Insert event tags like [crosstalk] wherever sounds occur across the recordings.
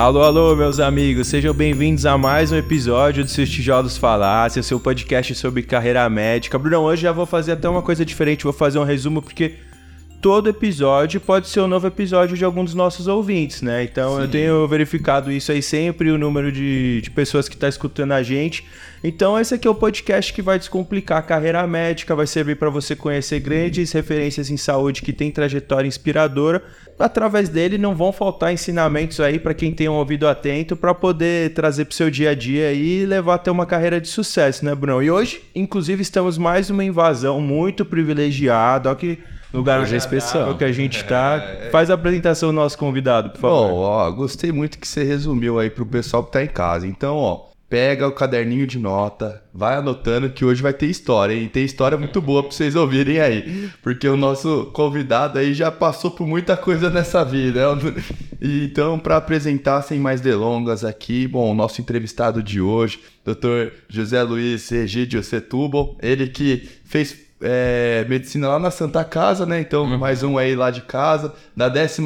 Alô, alô, meus amigos, sejam bem-vindos a mais um episódio do Seus Tijolos Falácia, seu podcast sobre carreira médica. Brunão, hoje já vou fazer até uma coisa diferente, vou fazer um resumo porque todo episódio pode ser um novo episódio de algum dos nossos ouvintes, né? Então Sim. eu tenho verificado isso aí sempre, o número de, de pessoas que está escutando a gente. Então esse aqui é o podcast que vai descomplicar a carreira médica, vai servir para você conhecer grandes referências em saúde que tem trajetória inspiradora. Através dele não vão faltar ensinamentos aí para quem tem um ouvido atento para poder trazer para o seu dia a dia e levar até uma carreira de sucesso, né, Bruno? E hoje, inclusive, estamos mais uma invasão muito privilegiada, ó que lugar Hoje é especial. que a gente tá. É. Faz a apresentação do nosso convidado, por favor. Bom, ó, gostei muito que você resumiu aí pro pessoal que tá em casa. Então, ó, pega o caderninho de nota, vai anotando que hoje vai ter história, hein? Tem história muito boa pra vocês ouvirem aí. Porque o nosso convidado aí já passou por muita coisa nessa vida. Então, para apresentar sem mais delongas aqui, bom, o nosso entrevistado de hoje, Dr. José Luiz Egídio Setúbal, ele que fez é, medicina lá na Santa Casa, né? Então, uhum. mais um aí lá de casa, da 14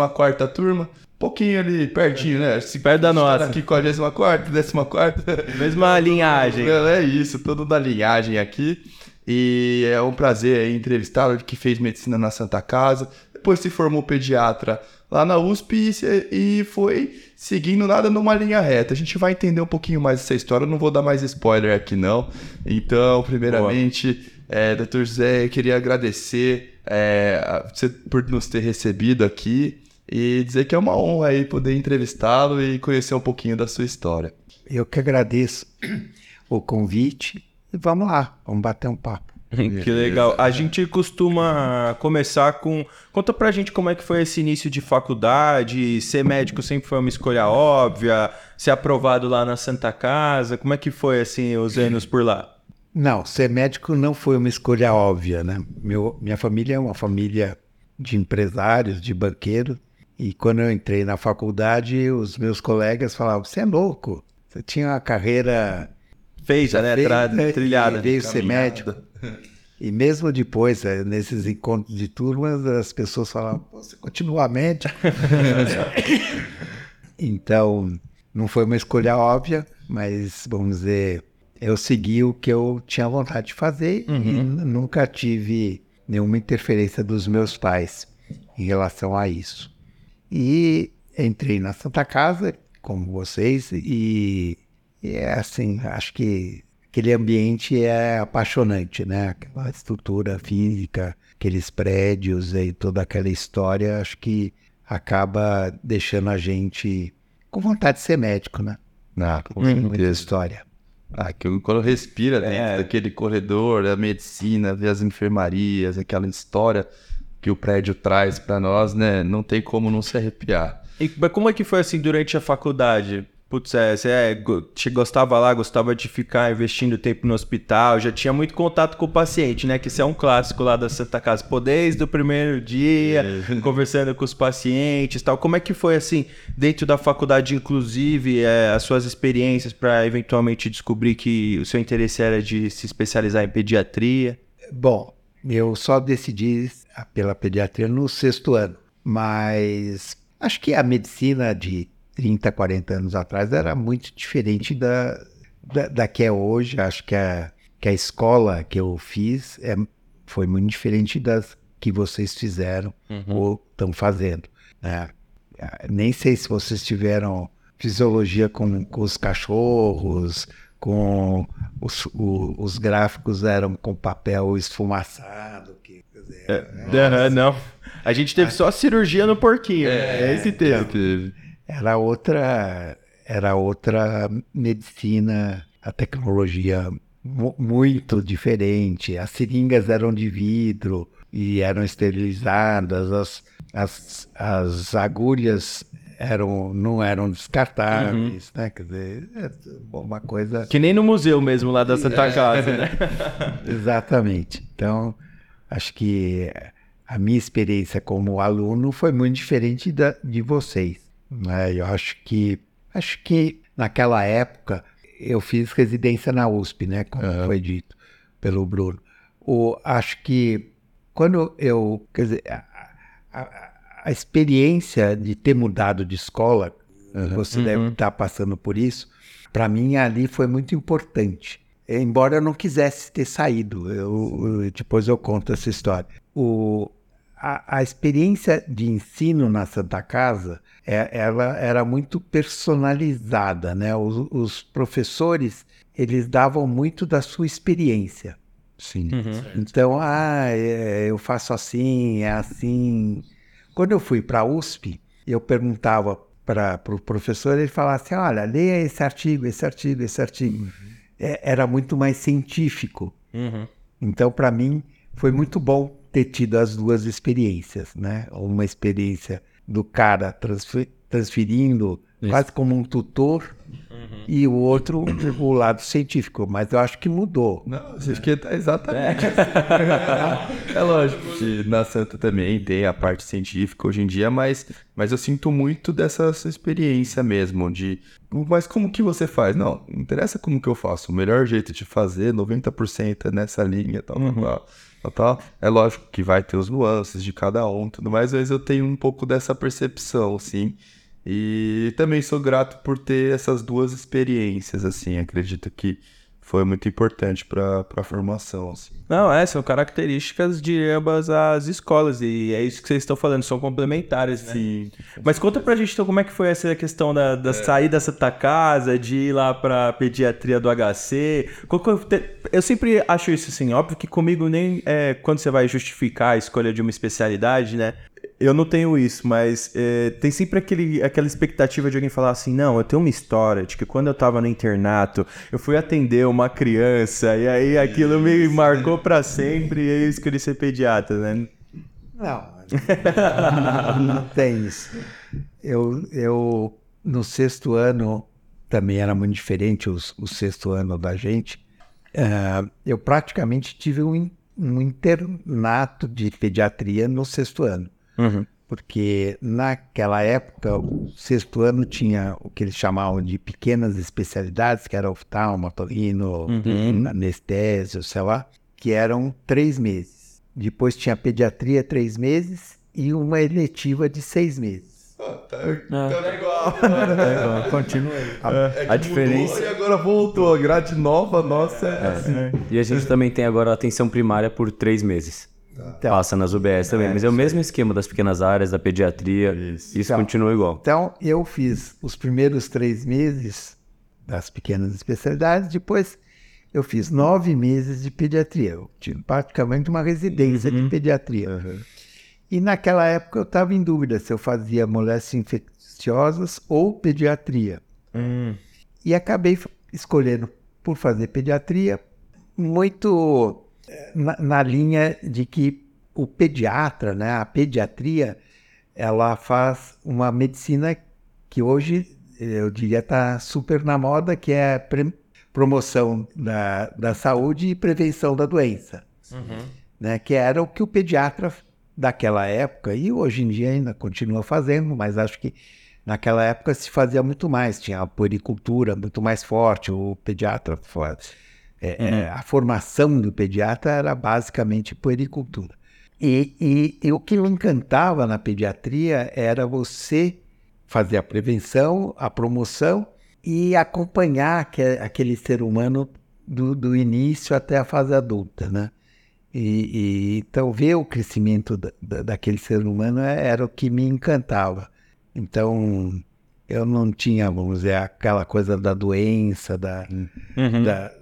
turma. Pouquinho ali, pertinho, né? Se, Perto da nossa. Aqui com a 14 décima quarta. [laughs] Mesma linhagem. É, é isso, todo da linhagem aqui. E é um prazer entrevistá-lo, que fez medicina na Santa Casa. Depois se formou pediatra lá na USP e, e foi seguindo nada numa linha reta. A gente vai entender um pouquinho mais essa história, eu não vou dar mais spoiler aqui não. Então, primeiramente, é, doutor José, eu queria agradecer é, você por nos ter recebido aqui e dizer que é uma honra aí poder entrevistá-lo e conhecer um pouquinho da sua história. Eu que agradeço [clears throat] o convite e vamos lá, vamos bater um papo. [laughs] que legal. A gente costuma começar com. Conta pra gente como é que foi esse início de faculdade. Ser médico sempre foi uma escolha óbvia. Ser aprovado lá na Santa Casa. Como é que foi assim os anos por lá? Não, ser médico não foi uma escolha óbvia, né? Meu, minha família é uma família de empresários, de banqueiros. E quando eu entrei na faculdade, os meus colegas falavam: você é louco, você tinha uma carreira feita, né? Feita, né? trilhada. Veio ser médico. E mesmo depois, eh, nesses encontros de turmas, as pessoas falavam: você continua médico? [laughs] então, não foi uma escolha óbvia, mas vamos dizer eu segui o que eu tinha vontade de fazer uhum. e nunca tive nenhuma interferência dos meus pais em relação a isso. E entrei na Santa Casa, como vocês, e, e é assim, acho que aquele ambiente é apaixonante, né? Aquela estrutura física, aqueles prédios e toda aquela história, acho que acaba deixando a gente com vontade de ser médico, né? Ah, com certeza. história. Ah, que quando respira dentro é. daquele corredor, a medicina, ver as enfermarias, aquela história que o prédio traz para nós, né? Não tem como não se arrepiar. E como é que foi assim durante a faculdade? Putz, é, você é, gostava lá, gostava de ficar investindo tempo no hospital, já tinha muito contato com o paciente, né? Que isso é um clássico lá da Santa Casa. Pô, desde o primeiro dia, é. [laughs] conversando com os pacientes tal. Como é que foi, assim, dentro da faculdade, inclusive, é, as suas experiências para eventualmente descobrir que o seu interesse era de se especializar em pediatria? Bom, eu só decidi pela pediatria no sexto ano, mas acho que a medicina de 30, 40 anos atrás era muito diferente da, da, da que é hoje. Acho que a, que a escola que eu fiz é, foi muito diferente das que vocês fizeram uhum. ou estão fazendo. Né? Nem sei se vocês tiveram fisiologia com, com os cachorros, com os, o, os gráficos eram com papel esfumaçado. Que, dizer, é, não. A gente teve só cirurgia no porquinho. É, é esse teve era outra, era outra medicina, a tecnologia muito diferente. As seringas eram de vidro e eram esterilizadas, as, as, as agulhas eram, não eram descartáveis, uhum. né? Quer dizer, é uma coisa. Que nem no museu mesmo lá da Santa Casa, né? [laughs] Exatamente. Então, acho que a minha experiência como aluno foi muito diferente da, de vocês. Né? Eu acho que acho que naquela época eu fiz residência na USP, né? Como uhum. foi dito pelo Bruno. O, acho que quando eu, quer dizer, a, a, a, experiência de ter mudado de escola você deve estar passando por isso. Para mim, ali foi muito importante. Embora eu não quisesse ter saído, eu, eu- depois eu conto essa história. O, a, a experiência de ensino na Santa Casa, é- ela era muito personalizada, né? Os, os professores, eles davam muito da sua experiência. Sim. Então, ah, é, eu faço assim, é assim. Quando eu fui para a USP, eu perguntava para o pro professor, ele falava assim: olha, leia esse artigo, esse artigo, esse artigo. É, era muito mais científico. Então, para mim, foi muito bom ter tido as duas experiências, né? Uma experiência do cara transfe- transferindo quase como um tutor e o outro o lado científico. Mas eu acho que mudou. Não, acho que tá exatamente. [laughs] É. lógico que na Santa também tem a parte científica hoje em dia, mas, mas eu sinto muito dessa essa experiência mesmo, de. Mas como que você faz? Não, não interessa como que eu faço. O melhor jeito de fazer, 90% é nessa linha, tal, tal, tal, tal, tal. É lógico que vai ter os nuances de cada um, tudo mais, mas eu tenho um pouco dessa percepção, assim. E também sou grato por ter essas duas experiências, assim. Acredito que foi muito importante para a formação, assim. Não, é, são características de ambas as escolas e é isso que vocês estão falando, são complementares, né? Sim. Mas conta pra gente então como é que foi essa questão da, da sair da Santa Casa, de ir lá pra pediatria do HC. Te- Eu sempre acho isso assim, óbvio que comigo nem é, quando você vai justificar a escolha de uma especialidade, né? Eu não tenho isso, mas é, tem sempre aquele, aquela expectativa de alguém falar assim: não, eu tenho uma história de que quando eu tava no internato, eu fui atender uma criança e aí aquilo me marcou pra sempre e aí eu escolhi ser pediatra, né? Não, [laughs] não tem isso. Eu, eu, no sexto ano, também era muito diferente o, o sexto ano da gente. eh, eu praticamente tive um, um internato de pediatria no sexto ano. Porque naquela época, o sexto ano tinha o que eles chamavam de pequenas especialidades, que era oftalmo, otorrino, anestésio, sei lá, que eram três meses. Depois tinha pediatria três meses e uma eletiva de seis meses. Continua aí. É A diferença. e agora voltou. A grade nova, nossa. É. E a gente também tem agora a atenção primária por três meses. Então, Passa nas UBS também. mas é o mesmo esquema das pequenas áreas, da pediatria. Isso, Então, continua igual. Então, eu fiz os primeiros três meses das pequenas especialidades, depois eu fiz nove meses de pediatria. Eu tive praticamente uma residência de pediatria. E naquela época eu estava em dúvida se eu fazia moléstias infecciosas ou pediatria. E acabei escolhendo por fazer pediatria, muito na, na linha de que o pediatra, né, a pediatria, ela faz uma medicina que hoje eu diria está super na moda, que é a promoção da, da saúde e prevenção da doença, né, que era o que o pediatra daquela época e hoje em dia ainda continua fazendo, mas acho que naquela época se fazia muito mais, tinha a puericultura muito mais forte, o pediatra é, é, a formação do pediatra era basicamente puericultura. E, e- e o que me encantava na pediatria era você fazer a prevenção, a promoção e acompanhar aque- aquele ser humano do, do início até a fase adulta, né? E, e então ver o crescimento da, da- daquele ser humano é- era o que me encantava. Então eu não tinha, vamos dizer, aquela coisa da doença, da, da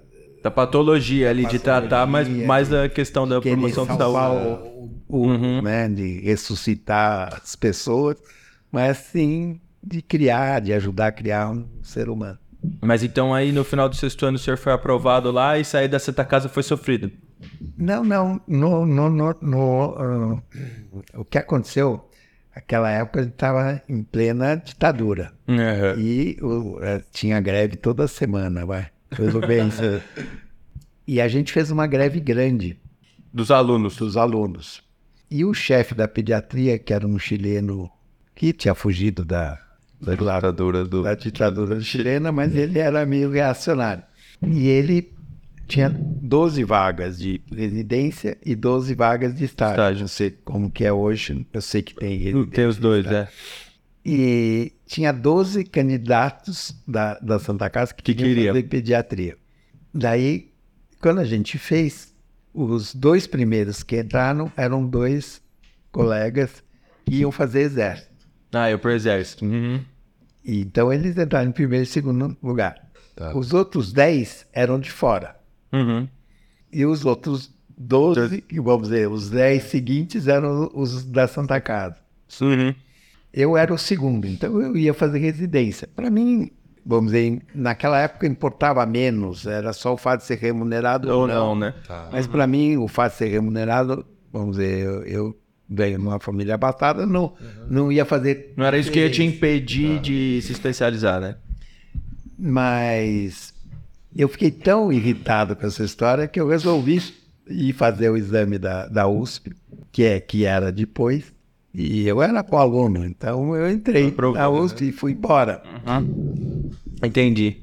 Da patologia ali, de tratar, mas Patologia, mais da questão da promoção de salvar saúde. o, o- né, de ressuscitar as pessoas, mas sim de criar, de ajudar a criar um ser humano. Mas então aí no final do sexto ano o senhor foi aprovado lá e sair da Santa Casa foi sofrido. Não, não, no, no, no, no, ah, o que aconteceu, aquela época ele estava em plena ditadura e o- eh, tinha greve toda semana, vai, tudo bem. e a gente fez uma greve grande Dos alunos. dos alunos. E o chefe da pediatria, que era um chileno que tinha fugido da, da, Ditadura do. da ditadura chilena, mas ele era meio reacionário. E ele tinha 12 vagas de residência e 12 vagas de estágio. Estágio. Não sei como que é hoje, eu sei que tem Tem os dois, é. E tinha 12 candidatos da, da Santa Casa que, Que queriam fazer pediatria. Daí, quando a gente fez, os dois primeiros que entraram eram dois colegas que iam fazer exército. Ah, eu pro exército. Uhum. Então eles entraram em primeiro e segundo lugar. Tá. Os outros 10 eram de fora. Uhum. E os outros 12, que vamos dizer, os 10 seguintes eram os da Santa Casa. Uhum. Eu era o segundo, então eu ia fazer residência. Para mim, vamos dizer, naquela época importava menos, era só o fato de ser remunerado Ou não, né? Mas para mim, o fato de ser remunerado, vamos dizer, eu, eu venho de uma família abastada, não, não ia fazer. Não era isso que ia te impedir de se especializar, né? Mas eu fiquei tão irritado com essa história que eu resolvi ir fazer o exame da, da USP, que, é, que era depois, e eu era co-aluno, então eu entrei Aprovou, na USP e fui embora. Entendi.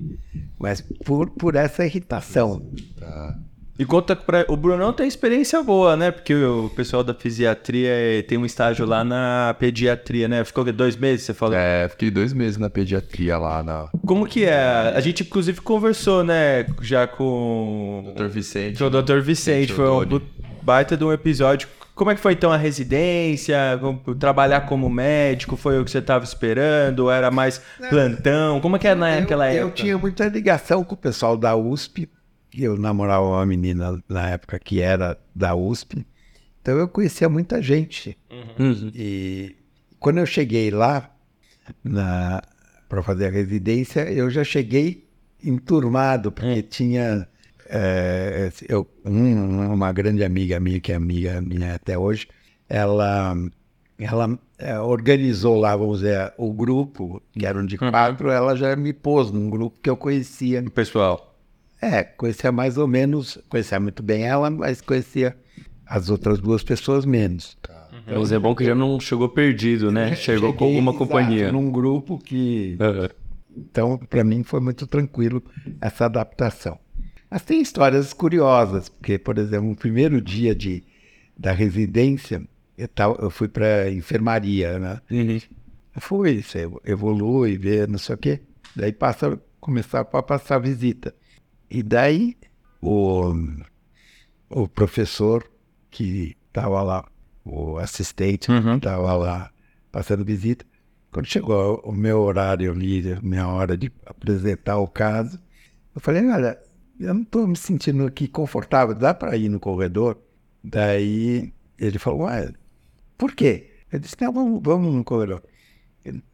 Mas por, por essa irritação. Tá. E conta pra. O Brunão tem experiência boa, né? Porque o pessoal da fisiatria eh, tem um estágio lá na pediatria, né? Ficou dois meses, você falou? É, fiquei dois meses na pediatria lá na Como que é? A gente, inclusive, conversou, né? Já com Dr. Vicente. com o Dr. Vicente. Foi um baita de um episódio. Como é que foi, então, a residência? Trabalhar como médico? Foi o que você estava esperando? Era mais plantão? Como é que é naquela eu, época? eu tinha muita ligação com o pessoal da USP. Eu namorava uma menina na época que era da USP. Então eu conhecia muita gente. Uhum. E quando eu cheguei lá para fazer a residência, eu já cheguei enturmado, porque tinha eh, eu, um- uma grande amiga minha, que é amiga minha até hoje, ela, ela eh, organizou lá, vamos dizer, o grupo, que eram de quatro, ela já me pôs num grupo que eu conhecia. O pessoal. É, conhecia mais ou menos, conhecia muito bem ela, mas conhecia as outras duas pessoas menos. Mas é bom que já não chegou perdido, né? [laughs] Chegou com alguma companhia. num grupo que Aham. Então, para mim foi muito tranquilo essa adaptação. Mas tem histórias curiosas, porque, por exemplo, no primeiro dia de, da residência, eu, tava, eu fui para enfermaria, né? Uhum. Fui, você evolui, vê, não sei o quê. Daí passa, começar a passar visita. E daí o, o professor que estava lá, o assistente Uhum. que estava lá passando visita, quando chegou o meu horário ali, minha hora de apresentar o caso, eu falei, olha, eu não estou me sentindo aqui confortável, dá para ir no corredor? Daí ele falou, ué, por quê? Eu disse, não, vamos, vamos no corredor.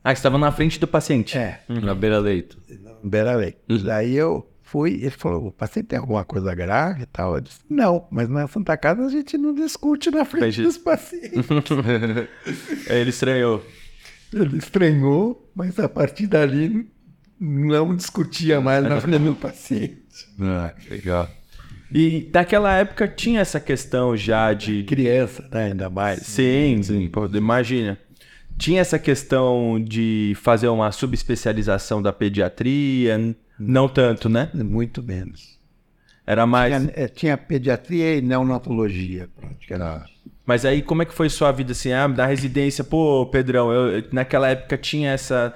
Ah, você estava na frente do paciente. É, Na beira-leito. Beira-Lei. Daí eu fui, ele falou, o paciente tem alguma coisa grave e tal? Eu disse, não, mas na Santa Casa a gente não discute na frente Entendi. dos pacientes. [laughs] Ele estranhou. ele estranhou, mas a partir dali não discutia mais na frente do paciente. [laughs] Ah, legal. E naquela época tinha essa questão já de. Criança, né, ainda mais. Sim, sim. Pô, imagina. Tinha essa questão de fazer uma subespecialização da pediatria. Não tanto, né? Muito menos. Era mais. Tinha, eh, tinha pediatria e neonatologia, praticamente. Mas aí, como é que foi sua vida assim? Ah, da residência, pô, Pedrão, eu- naquela época tinha essa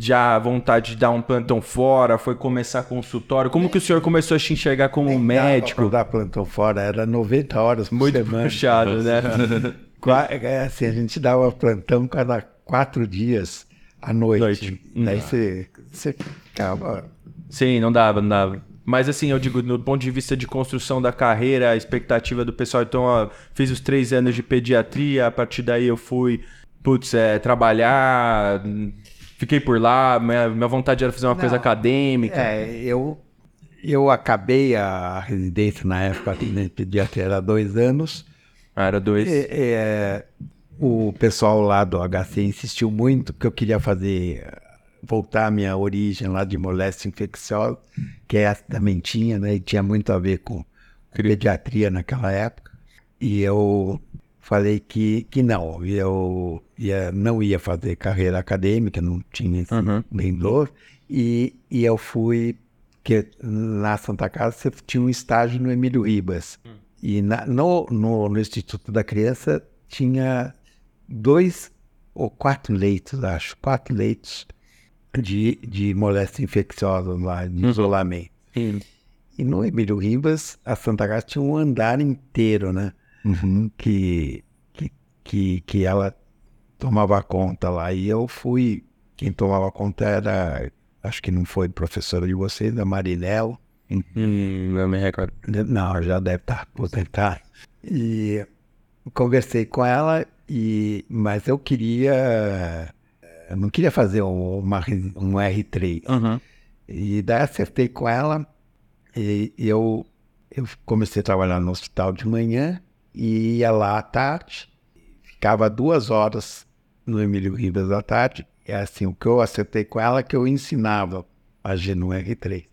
já vontade de dar um plantão fora, foi começar consultório. Como que o senhor começou a se enxergar como um médico? Dar plantão fora, era 90 horas por Muito semana. puxado, né? [laughs] É, assim, a gente dava plantão cada quatro dias à noite. Noite. Daí você, você ficava. Sim, não dava, não dava. Mas assim, eu digo, no ponto de vista de construção da carreira, a expectativa do pessoal, então, ó, fiz os três anos de pediatria, a partir daí eu fui, putz, é, trabalhar, hum, fiquei por lá, minha, minha vontade era fazer uma coisa acadêmica. É, eu, eu acabei a residência na época aqui na pediatria era dois anos. Ah, era dois. E, é, o pessoal lá do HC insistiu muito que eu queria fazer voltar à minha origem lá de moléstia infecciosa, que essa também tinha, né? E tinha muito a ver com pediatria naquela época. E eu falei que, que não, eu ia, não ia fazer carreira acadêmica, não tinha esse Uhum. nem dor. E, e eu fui, que na Santa Casa você tinha um estágio no Emílio Ribas. E na- no, no, no Instituto da Criança tinha dois ou quatro leitos, acho, quatro leitos de, de moléstia infecciosa lá, de isolamento. E no Emílio Ribas, a Santa Casa tinha um andar inteiro, né? Que, que, que, que ela tomava conta lá. E eu fui, quem tomava conta era, acho que não foi professora de vocês, a Marinello. Hum, eu me recordo. Não, já deve estar aposentada. E conversei com ela, e, mas eu queria. Eu não queria fazer um, uma, um R3. Uhum. E daí acertei com ela e eu, eu comecei a trabalhar no hospital de manhã e ia lá à tarde, ficava duas horas no Emílio Ribas à tarde. E assim, o que eu acertei com ela é que eu ensinava a no R3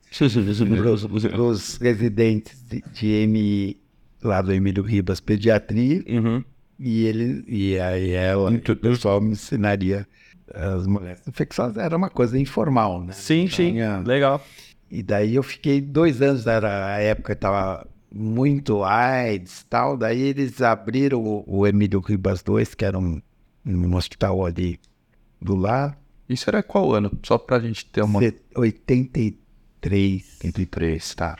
para os residentes de, de MI lá do Emílio Ribas Pediatria Uhum. e ele e aí ela o pessoal me ensinaria as mulheres infecciosas era uma coisa informal né Sim, sim. Legal. e daí eu fiquei dois anos era a época que tava muito AIDS e tal daí eles abriram o, o Emílio Ribas 2 que era um, um hospital ali do lado Isso era qual ano? Só pra gente ter uma... Se- 83 83, tá.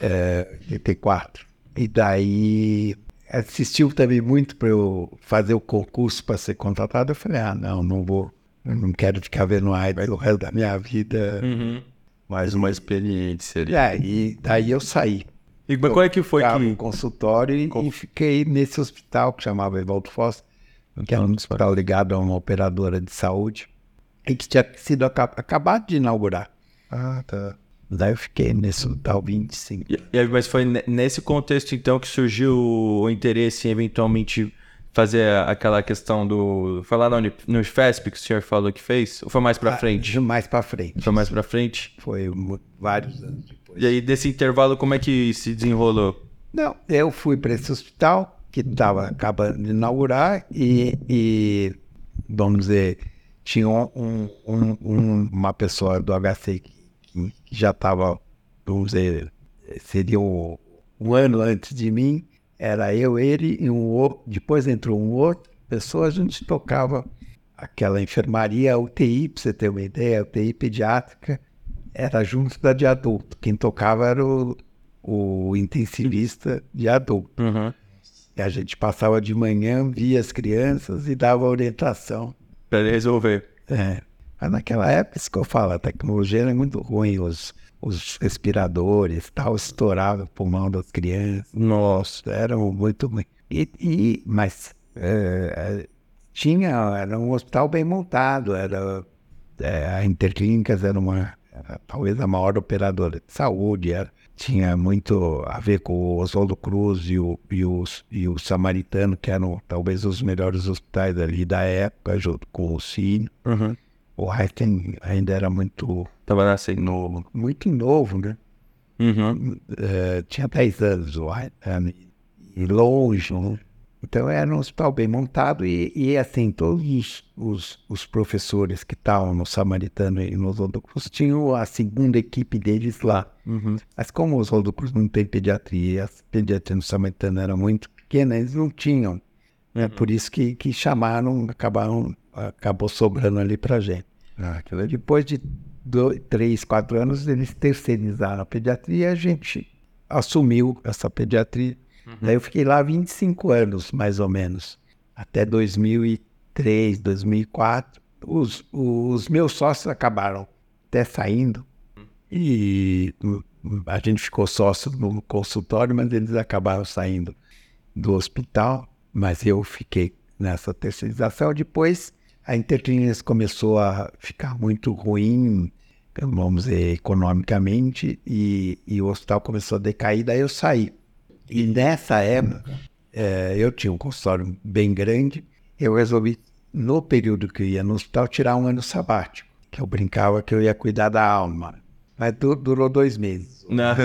é, 84. E daí assistiu também muito para eu fazer o concurso para ser contratado. Eu falei, ah, não, não vou, não quero ficar vendo AIDS o resto da minha vida. Mais uma experiência ali. E aí, daí eu saí. E mas qual é que foi que... no consultório e, e fiquei nesse hospital que chamava Evaldo Foz, que era um hospital ligado a uma operadora de saúde, e que tinha sido aca- acabado de inaugurar. Ah, tá. Daí eu fiquei nesse hospital 25. E- e mas foi ne- nesse contexto, então, que surgiu o interesse em eventualmente fazer aquela questão do... Foi lá no, no FESP que o senhor falou que fez? Ou foi mais pra frente? Ah, Mais para frente. Foi mais pra frente? Foi vários anos depois. E aí, desse intervalo, como é que se desenrolou? Não, eu fui para esse hospital que estava acabando de inaugurar e, e, vamos dizer, tinha um, um- um- uma pessoa do HC que, que já estava, vamos dizer, seria um, um ano antes de mim, era eu, ele e um outro, depois entrou um outro pessoa, a gente tocava aquela enfermaria UTI, para você ter uma ideia, UTI pediátrica, era junto da de adulto. Quem tocava era o, o intensivista de adulto. E a gente passava de manhã, via as crianças e dava orientação. Pra ele resolver. É. Mas naquela época, isso que eu falo, a tecnologia era muito ruim, os, os respiradores, tal, estourava o pulmão das crianças. Nossa, era muito ruim. E, e- mas é, é, tinha, era um hospital bem montado, era, é, a Interclínicas era uma, era talvez a maior operadora de saúde, era, tinha muito a ver com o Oswaldo Cruz e o, e, os, e o Samaritano, que eram talvez os melhores hospitais ali da época, junto com o Cine. O Heiten ainda era muito, Tava nascendo. novo, muito novo, né? Uhum. Eh, tinha 10 anos o Heiten, e longe, né? Então era um hospital bem montado e, e assim, todos os, os, professores que estavam no Samaritano e no Oswaldo Cruz tinham a segunda equipe deles lá. Mas como o Oswaldo Cruz não tem pediatria, a pediatria no Samaritano era muito pequena, eles não tinham. É por isso que, que chamaram, acabaram, acabou sobrando ali pra gente. Ah. Depois de dois, três, quatro anos, eles terceirizaram a pediatria e a gente assumiu essa pediatria. Daí eu fiquei lá 25 anos, mais ou menos. Até 2003, 2004. Os, os meus sócios acabaram até saindo. E a gente ficou sócio no consultório, mas eles acabaram saindo do hospital. Mas eu fiquei nessa terceirização. Depois a Interclínicas começou a ficar muito ruim, vamos dizer, economicamente, e, e o hospital começou a decair, daí eu saí. E nessa época, eh, eu tinha um consultório bem grande, eu resolvi, no período que eu ia no hospital, tirar um ano sabático, que eu brincava que eu ia cuidar da alma. Mas du- durou dois meses. Não. [laughs]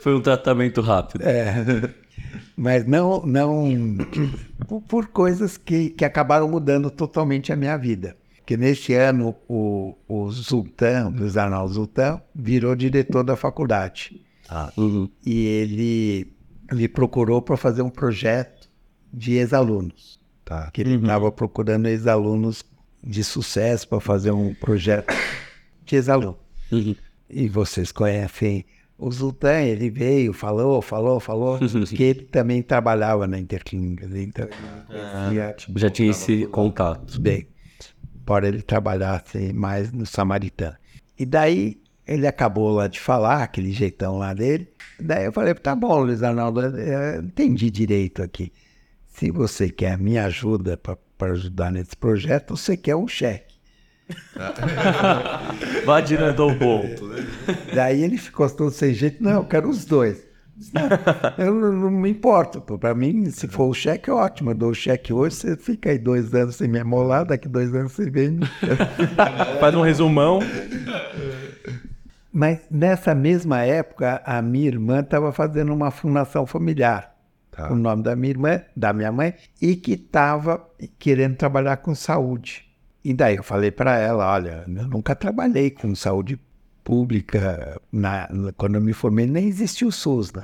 Foi um tratamento rápido. É, mas não, não por, coisas que, que acabaram mudando totalmente a minha vida. Que nesse ano o, o Zultan, Luiz Arnaldo Zultan, virou diretor da faculdade. Uhum. E ele me procurou para fazer um projeto de ex-alunos. Tá. que ele estava procurando ex-alunos de sucesso para fazer um projeto de ex-aluno. E vocês conhecem o Zultan, ele veio, falou, falou, falou, que ele também trabalhava na Interclínicas. Então, ele conhecia Já tinha esse contato. bem, embora ele trabalhasse mais no Samaritano. E daí ele acabou lá de falar, aquele jeitão lá dele. Daí eu falei, tá bom, Luiz Arnaldo, eu entendi direito aqui. Se você quer minha ajuda para ajudar nesse projeto, você quer um cheque. [laughs] Vá direto ao ponto. Daí ele ficou todo sem jeito, não, eu quero os dois. Não, eu não, não me importo, para mim, se for o cheque, ótimo, eu dou o cheque hoje, você fica aí dois anos sem me amolar, daqui dois anos você vem. [laughs] Faz um resumão. [laughs] Mas nessa mesma época, a minha irmã estava fazendo uma fundação familiar, Tá. o nome da minha irmã, da minha mãe, e que estava querendo trabalhar com saúde. E daí eu falei para ela, olha, eu nunca trabalhei com saúde pública. Na, quando eu me formei, nem existia o SUS, né?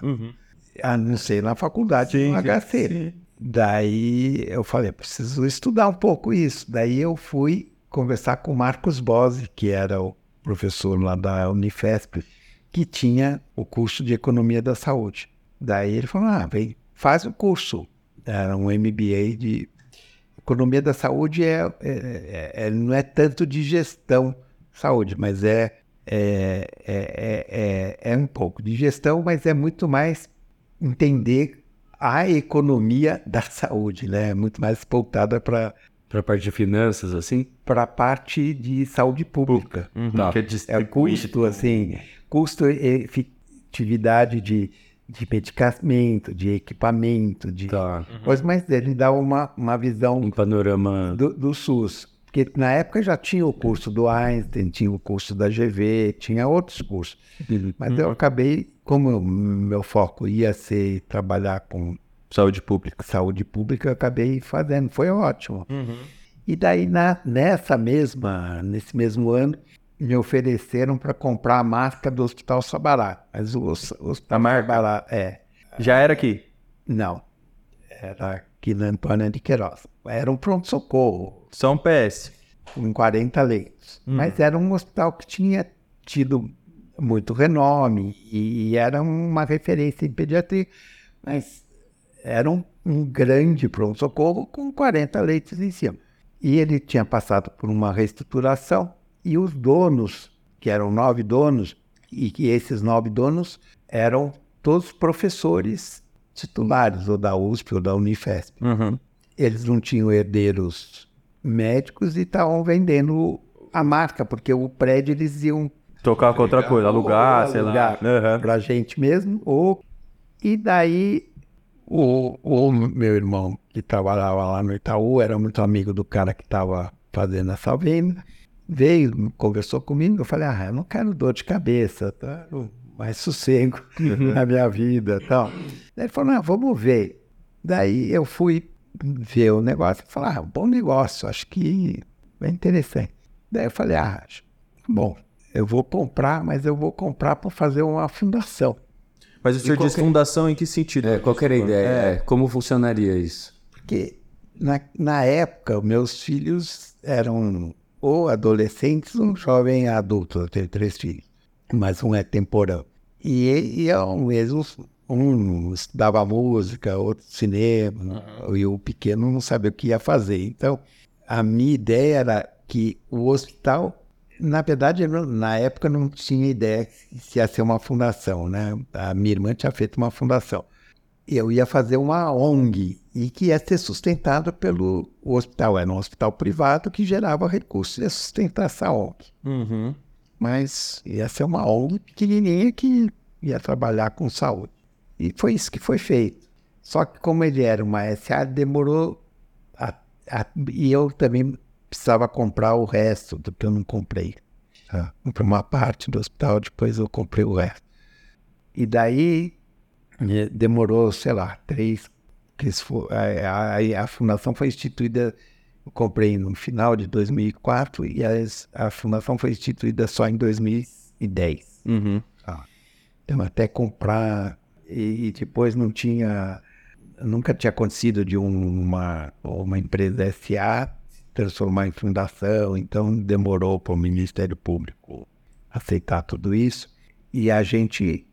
A não ser na faculdade, Sim, no sim, HC. Daí eu falei, preciso estudar um pouco isso. Daí eu fui conversar com o Marcos Bose, que era o professor lá da Unifesp, que tinha o curso de Economia da Saúde. Daí ele falou, ah, vem, faz o curso. Era um MBA de Economia da Saúde, é, é- é- é- não é tanto de gestão saúde, mas é, é, é, é, é- é um pouco de gestão, mas é muito mais entender a economia da saúde, né? É muito mais voltada para Pra parte de finanças, assim? para a parte de saúde pública. Tá. Que é É custo, assim, custo e efetividade de, de medicamento, de equipamento, de Tá. coisa, mas ele dá uma, uma visão Um panorama. do, do SUS. Porque na época já tinha o curso do Einstein, tinha o curso da GV, tinha outros cursos. Mas eu acabei, como meu foco ia ser trabalhar com Saúde pública. saúde pública, eu acabei fazendo, foi ótimo. E daí, na, nessa mesma, nesse mesmo ano, me ofereceram para comprar a máscara do Hospital Sabará. Mas o, o Hospital Sabará, é, Já era aqui. não, era aqui na Antônia de Queiroz. Era um pronto-socorro, São PS. com 40 leitos. Mas era um hospital que tinha tido muito renome e, e era uma referência em pediatria, mas era um, um grande pronto-socorro com 40 leitos em cima. E ele tinha passado por uma reestruturação e os donos, que eram nove donos, e que esses nove donos eram todos professores titulares, ou da USP ou da Unifesp Uhum. eles não tinham herdeiros médicos e estavam vendendo a marca, porque o prédio eles iam Tocar com outra coisa, alugar, sei lá. alugar Aham. para a gente mesmo. Ou... E daí o, o meu irmão, que trabalhava lá no Itaú, era muito amigo do cara que estava fazendo essa venda, veio, conversou comigo, eu falei, ah, eu não quero dor de cabeça, tá? mais sossego [laughs] na minha vida tal. Daí ele falou, não, vamos ver. Daí eu fui ver o negócio e falei, ah, bom negócio, acho que é interessante. Daí eu falei, ah, bom, eu vou comprar, mas eu vou comprar para fazer uma fundação. Mas o senhor qual diz é- fundação em que sentido? É, qual que era a ideia? É, como funcionaria isso? Porque na, na época, meus filhos eram ou adolescentes ou jovem adulto. Eu tenho três filhos, mas um é temporão. E, e um, eles, um estudava música, outro cinema, e o pequeno não sabia o que ia fazer. Então, a minha ideia era que o hospital, na verdade, não- na época não tinha ideia se ia ser uma fundação, né? A minha irmã tinha feito uma fundação eu ia fazer uma ONG e que ia ser sustentado pelo hospital. Era um hospital privado que gerava recursos, ia sustentar essa ONG. Uhum. Mas ia ser uma ONG pequenininha que ia trabalhar com saúde. E foi isso que foi feito. Só que como ele era uma SA, demorou... a- a- e eu também precisava comprar o resto do que eu não comprei. Tá? Comprei uma parte do hospital, depois eu comprei o resto. E daí eh, demorou, sei lá, três. que isso fo- a, a, a fundação foi instituída, eu comprei no final de 2004 e as- a fundação foi instituída só em 2010. Uhum. Então, até comprar, e, e depois não tinha nunca tinha acontecido de um- uma, uma empresa SA transformar em fundação, então demorou para o Ministério Público aceitar tudo isso. E a gente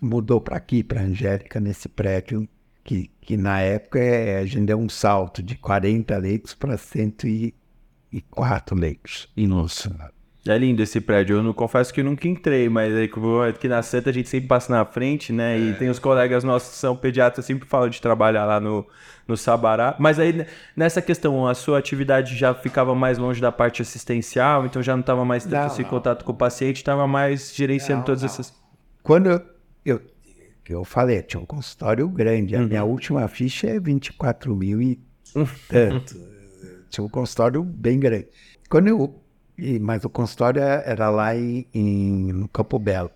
mudou para aqui, para Angélica, nesse prédio, que, que na época é, a gente deu um salto de 40 leitos para 104 leitos. Nossa. É lindo esse prédio. Eu não confesso que eu nunca entrei, mas aí aqui na Santa a gente sempre passa na frente, né? E tem os colegas nossos que são pediatras, sempre falam de trabalhar lá no, no Sabará. Mas aí nessa questão, a sua atividade já ficava mais longe da parte assistencial, então já não estava mais tanto Não, esse não. contato com o paciente, estava mais gerenciando Não, todas essas. Quando eu, eu, que eu falei, tinha um consultório grande. A Uhum. minha última ficha é 24 mil e tanto. tinha um consultório bem grande. Quando eu, e- mas o consultório é- era lá em, em- no Campo Belo.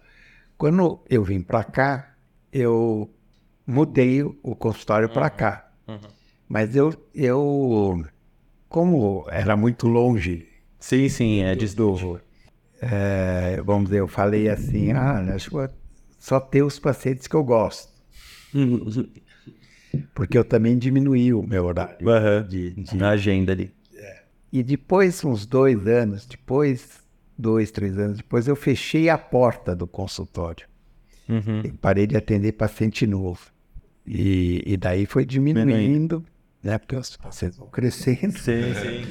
Quando eu vim para cá, eu mudei o consultório para cá. Mas eu, eu, como era muito longe Sim, sim, é de do. é, vamos dizer, eu falei assim, ah, acho que só ter os pacientes que eu gosto. [laughs] Porque eu também diminuí o meu horário. Aham, de- de- na agenda ali. E depois, uns dois anos, depois, dois, três anos depois, eu fechei a porta do consultório. Uhum. Parei de atender paciente novo. E, e daí foi diminuindo, né? Porque os pacientes vão crescendo. Sim, sim.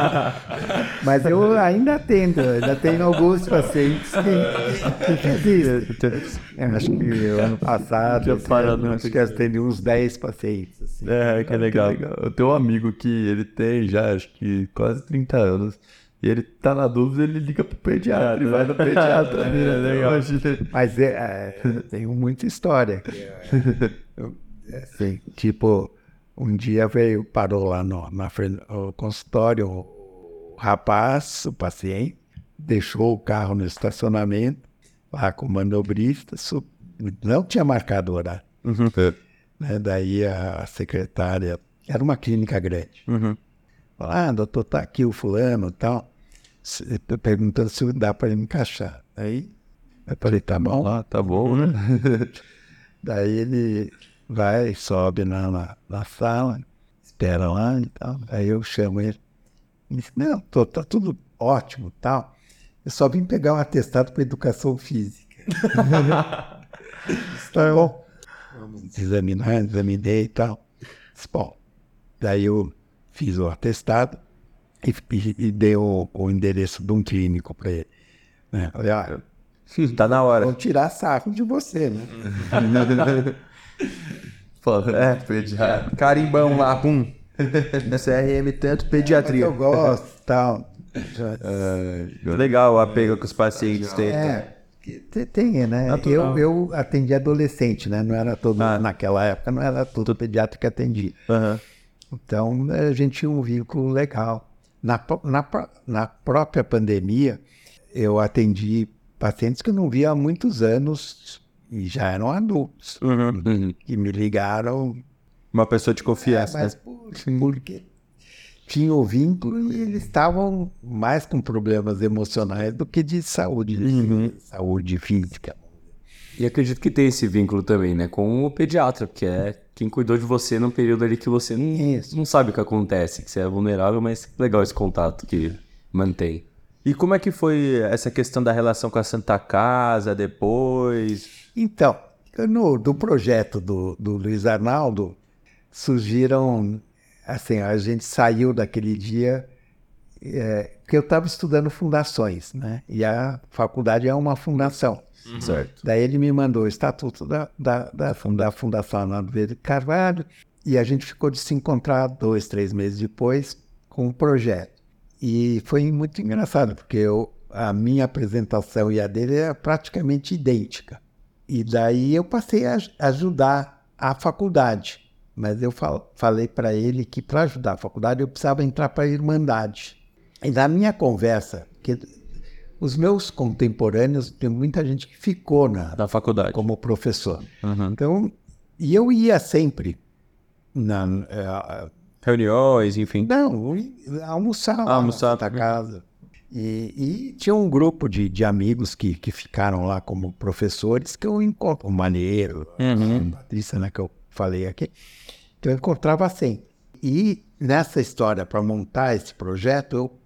[laughs] Mas eu ainda atendo, ainda tenho alguns pacientes que, que resistem. Eu acho que o ano passado, esse parou ano, no- acho que eu atendi uns 10 pacientes. assim. É, que legal. Eu tenho um amigo que ele tem já, acho que quase 30 anos. E ele tá na dúvida, ele liga pro pediatra. Ele vai no pediatra. [laughs] É, né? legal. Mas é, é, eu tenho muita história. Eu, assim, tipo, um dia veio, parou lá no na frente consultório, o rapaz, o paciente, deixou o carro no estacionamento, lá com o manobrista, su- não tinha marcado o horário. né? Daí a, a secretária, era uma clínica grande. Uhum. Falou, ah, doutor, tá aqui o fulano e tal, se- perguntando se dá para ele encaixar. Aí eu falei, tá bom. Ah, tá bom, né? [laughs] Daí ele vai, sobe na, na, na sala, espera lá e tal. Aí eu chamo ele. Ele disse, não, tô, tá tudo ótimo tal. Eu só vim pegar um atestado para educação física. [laughs] tá bom. Vamos examinar, examinei e tal. Disse, bom, daí eu fiz o atestado e, e, e dei o, o endereço de um clínico para ele. Né? Falei, Tá na hora. vão tirar sarro de você, né? [laughs] É. pediatra. Carimbão lá, pum. CRM tanto, pediatria. eu gosto e tal. Já- Legal o apego que os pacientes têm. É, te- tem, né? Natural. Eu, eu atendi adolescente, né? Não era todo, Ah. naquela época não era todo pediatra que atendia. Aham. Então a gente tinha um vínculo legal. Na, na, na própria pandemia, eu atendi pacientes que eu não via há muitos anos e já eram adultos, Uhum. que me ligaram Uma pessoa de confiança. mas né? por, porque tinha o vínculo e eles estavam mais com problemas emocionais do que de saúde, saúde física. E acredito que tem esse vínculo também, né? Com o pediatra, que é quem cuidou de você num período ali que você não, Isso. não sabe o que acontece, que você é vulnerável, mas legal esse contato que mantém. E como é que foi essa questão da relação com a Santa Casa depois? Então, no, do projeto do, do Luiz Arnaldo, surgiram, assim, a gente saiu daquele dia, é, porque eu estava estudando fundações, né? E a faculdade é uma fundação. Certo. Daí ele me mandou o estatuto da, da, da, da Fundação Arnaldo Verde Carvalho e a gente ficou de se encontrar dois, três meses depois com o projeto. E foi muito engraçado, porque eu, a minha apresentação e a dele era praticamente idêntica. E daí eu passei a aj- ajudar a faculdade. Mas eu fal- falei para ele que para ajudar a faculdade eu precisava entrar para a Irmandade. E na minha conversa, que os meus contemporâneos, tem muita gente que ficou na, Da faculdade. como professor. Uhum. Então, e eu ia sempre na, eh, Reuniões, enfim. não, ia almoçar lá Almoçar. na casa. E, e tinha um grupo de, de amigos que, que ficaram lá como professores que eu encontro. O Maneiro, Uhum. a Patrícia, né, que eu falei aqui. Então eu encontrava sempre. E nessa história, para montar esse projeto, eu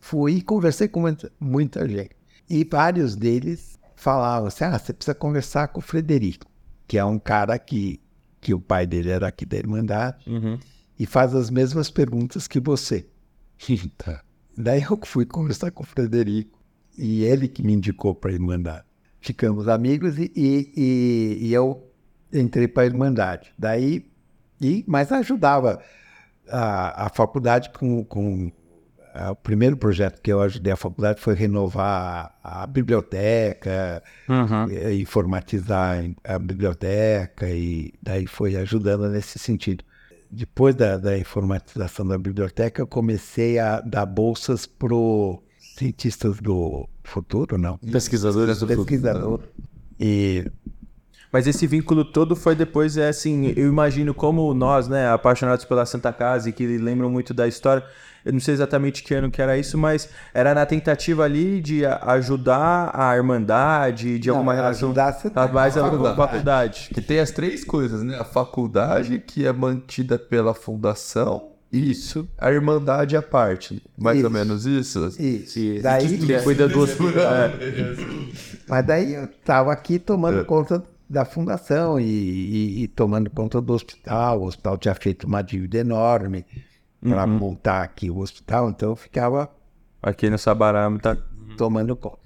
fui e conversei com muita, muita gente. E vários deles falavam assim: ah, você precisa conversar com o Frederico, que é um cara que, que o pai dele era aqui da Irmandade Uhum. e faz as mesmas perguntas que você. [laughs] Tá. Daí eu fui conversar com o Frederico e ele que me indicou para a Irmandade. Ficamos amigos e, e, e- eu entrei para a Irmandade. Daí, e, mas ajudava a, a faculdade com, com ah, o primeiro projeto que eu ajudei a faculdade foi renovar a, a biblioteca, Uhum. e, e formatizar a biblioteca e daí foi ajudando nesse sentido. Depois da, da informatização da biblioteca, eu comecei a dar bolsas para cientistas do futuro, não? Pesquisadores do futuro. Pesquisador. E Mas esse vínculo todo foi depois, é assim, eu imagino como nós, né, apaixonados pela Santa Casa e que lembram muito da história, eu não sei exatamente que ano que era isso, mas era na tentativa ali de ajudar a Irmandade, de alguma Não, relação ajudar você a mais a faculdade. faculdade. Que tem as três coisas, né? A faculdade, que é mantida pela fundação. Isso. A irmandade à parte. Mais ou Isso. menos isso? isso. Sim, Daí, que cuida do hospital. [laughs] mas daí eu estava aqui tomando conta da fundação e, e- e tomando conta do hospital. O hospital tinha feito uma dívida enorme para montar aqui o hospital, então eu ficava Aqui no Sabará, tá? tomando conta.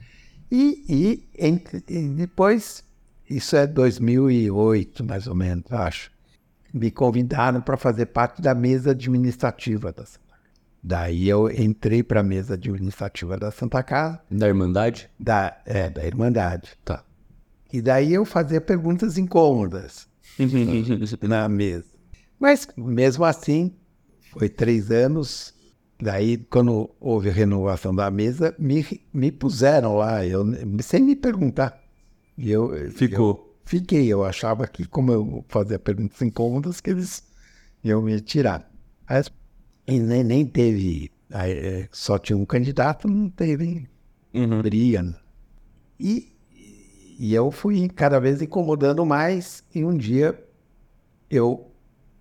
E, e, entre- e depois, isso é 2008, mais ou menos, acho, me convidaram para fazer parte da mesa administrativa da Santa Casa. Daí eu entrei para a mesa administrativa da Santa Casa, Da Irmandade? da, é, da Irmandade. Tá. E daí eu fazia perguntas incômodas na mesa. Mas, mesmo assim, foi três anos. Daí, quando houve a renovação da mesa, me, me puseram lá, eu, sem me perguntar. Eu, Ficou. eu fiquei, eu achava que, como eu fazia perguntas incômodas, que eles iam me tirar. E nem, nem teve, aí, é, só tinha um candidato, não teve Uhum. briga. E, e eu fui cada vez incomodando mais, e um dia eu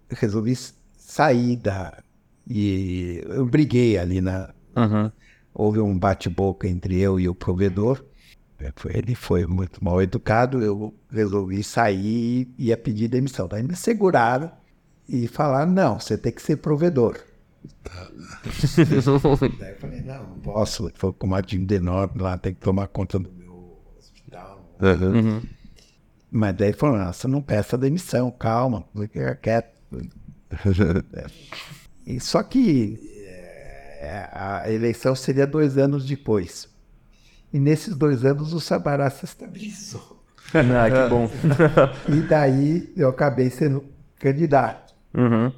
resolvi s- sair da. E eu briguei ali na. Uhum. Houve um bate-boca entre eu e o provedor. É, Ele foi muito mal educado, eu resolvi sair e ia pedir demissão. Daí me seguraram e falaram: não, você tem que ser provedor. Daí eu falei: não, não posso. Foi com uma dívida enorme lá, tem que tomar conta do meu hospital. Uhum. Mas daí falou: não, você não peça demissão, calma, fica quieto. [laughs] É. E só que é, a eleição seria dois anos depois. E nesses dois anos o Sabará se estabilizou. [laughs] Ah, que bom. [laughs] E daí eu acabei sendo candidato. Uhum.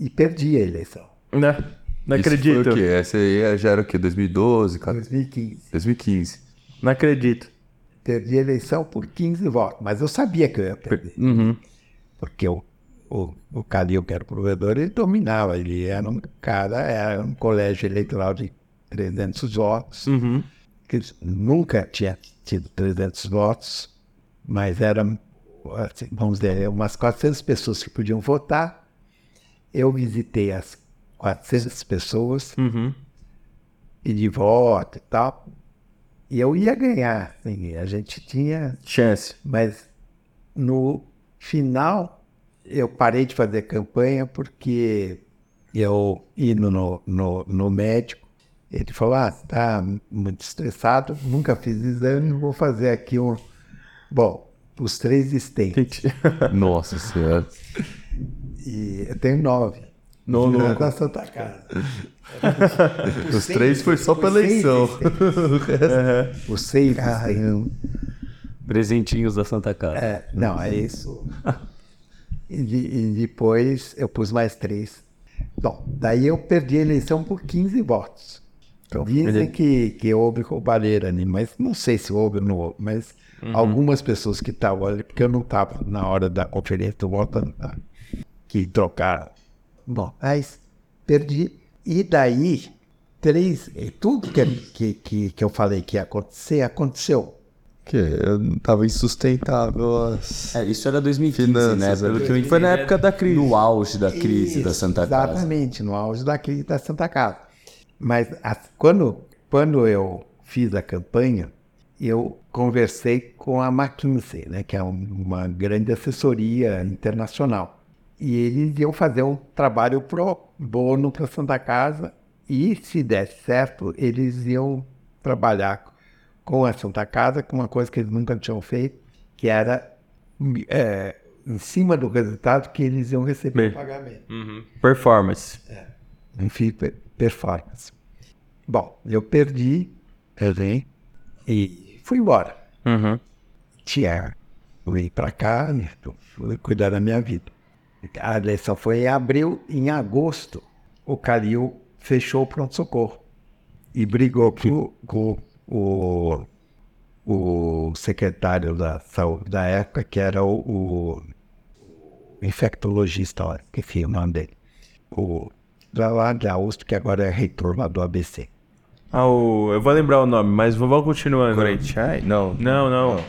E perdi a eleição, Né? Não Isso acredito. Foi o quê? Essa aí já era o quê? 2012, em cara? 2015. 2015. Não acredito. Perdi a eleição por 15 votos. Mas eu sabia que eu ia perder. Uhum. Porque o, o, o Calil, que era o provedor, ele dominava. Ele era um cara, era um colégio eleitoral de 300 votos. Uhum. que nunca tinha tido 300 votos, mas eram, assim, vamos dizer, umas 400 pessoas que podiam votar. Eu visitei as 400 pessoas, Uhum. e de voto e tal, e eu ia ganhar. assim, a gente tinha, Chance. mas no final eu parei de fazer campanha porque eu indo no, no, no médico, ele falou, ah, você tá muito estressado, nunca fiz exame, vou fazer aqui um... Bom, os três estentes. [laughs] Nossa senhora. E eu tenho nove. No Na louco. Santa Casa. [laughs] Os três foi só Os seis eleição. estentes. [laughs] Os seis. Presentinhos da Santa Casa. É, não, é isso. E, de- e depois eu pus mais três. Bom, daí eu perdi a eleição por 15 votos. Dizem que, que houve roubalheira ali, mas não sei se houve ou não houve, mas algumas pessoas que estavam ali, porque eu não estava na hora da conferência do voto, que trocaram. Bom, mas perdi. E daí, três, tudo que, que, que, que eu falei que ia acontecer, aconteceu. Que eu tava insustentável as... É, isso era 2015, Finanças, né? Pelo que eu entendi. Foi na época da crise. No auge da crise da Isso, Santa Casa. Exatamente, no auge da crise da Santa Casa. Mas a- quando, quando eu fiz a campanha, eu conversei com a McKinsey, né, que é um- uma grande assessoria internacional. E eles iam fazer um trabalho pro bono para Santa Casa e, se desse certo, eles iam trabalhar com a Santa Casa, com uma coisa que eles nunca tinham feito, que era é, em cima do resultado que eles iam receber o pagamento. Performance. Um FII per- performance. Bom, eu perdi, perdi e fui embora. Uhum. Tinha, vim para cá, né, fui cuidar da minha vida. A eleição foi em abril, em agosto, o Calil fechou o pronto-socorro e brigou com, com o, o secretário da saúde da época, que era o, o infectologista, esqueci o nome dele, o da lá da USP, que agora é reitor lá do ABC. Ah, o... eu vou lembrar o nome, mas vamos continuando. Chai? Não. Não, não.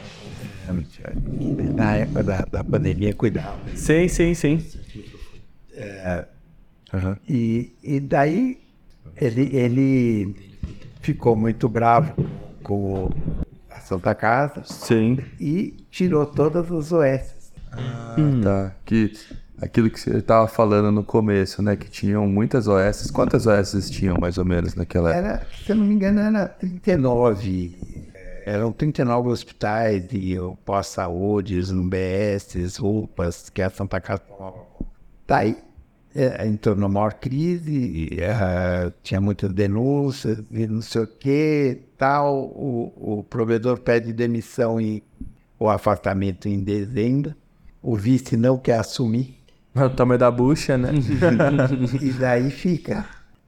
Na época da, da pandemia, cuidava. Sim, sim, sim. Aham. E, e daí ele, ele ficou muito bravo com a Santa Casa Sim. e tirou todas as OS. Tá. Que, aquilo que você tava falando no começo, né? Que tinham muitas OS. Quantas OS tinham, mais ou menos, naquela época? Era, se eu não me engano, era 39. Eram 39 hospitais de pós-saúde, no BS, UPAs, que a Santa Casa tomava. Daí é, entrou na maior crise, eh, tinha muitas denúncias, e não sei o que, tal. O, o provedor pede demissão e o afastamento em dezembro. O vice não quer assumir. O tamanho da bucha, né? [laughs] E daí fica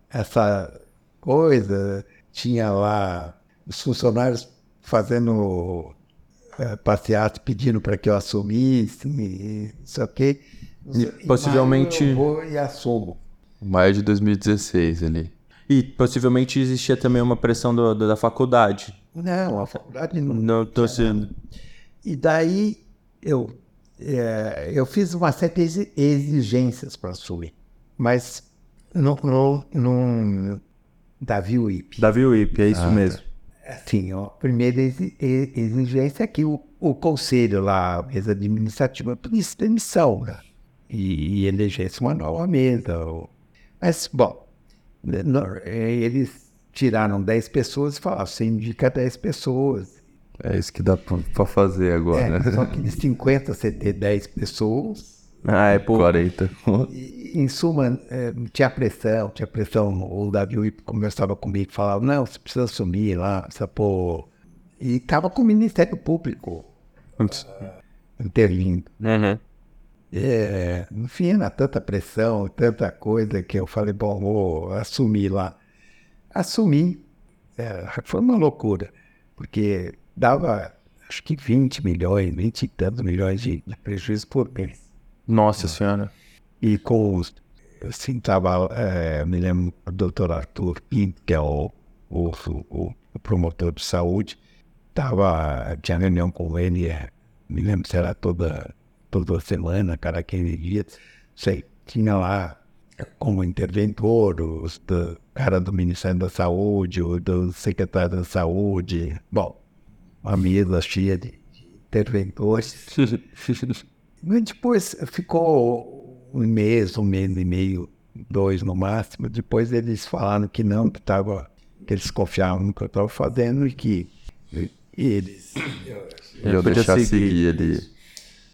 essa coisa. Tinha lá os funcionários fazendo passeata pedindo para que eu assumisse, não sei o quê. E possivelmente- Eu vou e assumo. Maio de 2016 ali. E possivelmente existia também uma pressão do- do- da faculdade. Não, a faculdade não. Não tô sendo. E daí eu, eh, eu fiz uma série de exi- exigências para assumir. Mas não, não, não Davi Wip. Davi Wip, é isso mesmo. Assim, ó, a primeira exi- exigência é que o, o conselho lá, a mesa administrativa, pedisse demissão né? E, e elegesse uma nova mesa. ou- Mas, bom, não, é, eles tiraram 10 pessoas e falaram, você indica 10 pessoas. É isso que dá pra, pra fazer agora, É, né? só que de 50 você ter 10 pessoas, Ah, é pouco. 40. e, em suma, é, tinha pressão, tinha pressão. O Davi Wip conversava comigo, falava, não, você precisa assumir lá, precisa pôr... E estava com o Ministério Público intervindo. Uhum. É, enfim, era tanta pressão, tanta coisa que eu falei, bom, vou assumir lá. Assumi, é, foi uma loucura, porque dava acho que 20 milhões, 20 e tantos milhões de, de prejuízo por mês. Nossa senhora. E com os. Assim, tava. é, me lembro do doutor Arthur Pinto, que é o, o, o- o promotor de saúde, tava, tinha reunião com ele, é, me lembro se era toda, toda semana, cada 15 dias, sei, tinha lá como interventor, os do, cara do Ministério da Saúde, o do secretário da Saúde, bom, uma mesa cheia de, interventores. Mas depois ficou um mês, um mês e meio, dois no máximo. Depois eles falaram que não, que, tava, que eles confiavam no que eu estava fazendo e que e eles. E eu podia deixar seguir. seguir ali.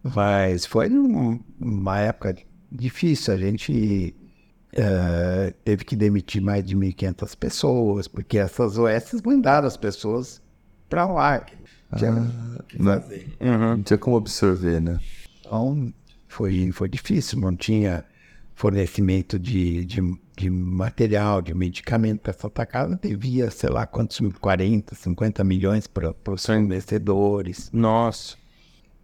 Mas foi num- numa época difícil. A gente eh, teve que demitir mais de 1.500 pessoas, porque essas OS mandaram as pessoas para lá. Tinha que né? fazer. Não tinha como absorver, né? Então, foi, foi difícil, não tinha fornecimento de, de, de material, de medicamento para Santa Casa, devia, sei lá, quantos, mil, 40, 50 milhões para os fornecedores. Nossa.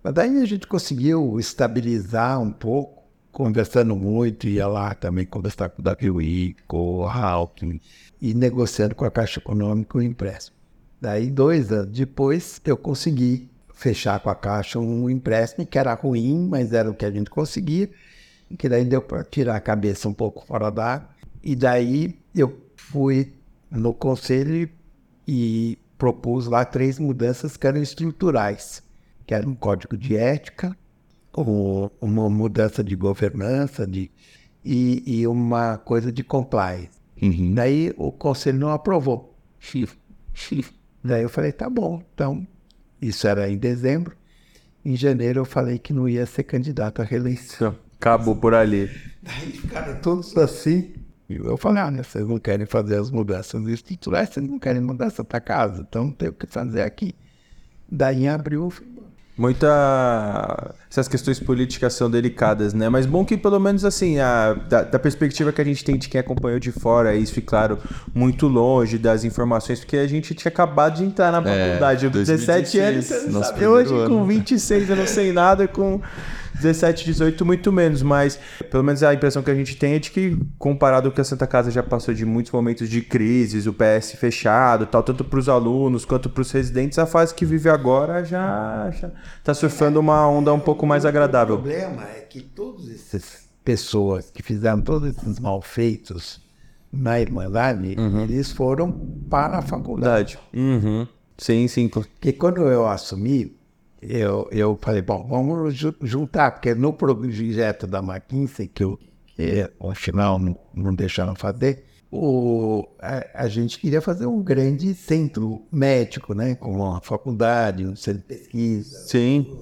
Mas daí a gente conseguiu estabilizar um pouco, conversando muito, ia lá também conversar com o Wick, com o Halkin, e negociando com a Caixa Econômica o empréstimo. Daí, dois anos depois, eu consegui fechar com a Caixa um empréstimo que era ruim, mas era o que a gente conseguia, que daí deu para tirar a cabeça um pouco fora da água. E daí eu fui no conselho e propus lá três mudanças que eram estruturais, que era um código de ética, um- uma mudança de governança de, e, e uma coisa de compliance. Daí o conselho não aprovou. Daí eu falei, tá bom, então isso era em dezembro. Em janeiro eu falei que não ia ser candidato à reeleição. Acabou por ali. Daí ficaram todos assim. E eu falei, olha, vocês não querem fazer as mudanças estruturais, vocês não querem mudança para casa, então não tem o que fazer aqui. Daí em abril. Muita. Essas questões políticas são delicadas, né? Mas bom que pelo menos assim, a... da, da perspectiva que a gente tem de quem acompanhou de fora, isso, e claro, muito longe das informações, porque a gente tinha acabado de entrar na faculdade. Eu, 17 anos, 2016, você não nosso sabe. Eu hoje com ano. 26 eu não sei nada, com 17, 18, muito menos. Mas pelo menos a impressão que a gente tem é de que, comparado com que a Santa Casa já passou de muitos momentos de crises, o PS fechado, tal, tanto para os alunos quanto para os residentes, a fase que vive agora já está surfando uma onda um pouco mais O agradável. problema é que todas essas pessoas que fizeram todos esses malfeitos na Irmandade, eles foram para a faculdade. Uhum. Sim, sim. Porque quando eu assumi, eu, eu falei, bom, vamos ju- juntar, porque no projeto da McKinsey, que, eu, que ao final não, não deixaram fazer, o, a, a gente queria fazer um grande centro médico, né? Com uma faculdade, um centro de pesquisa. Sim.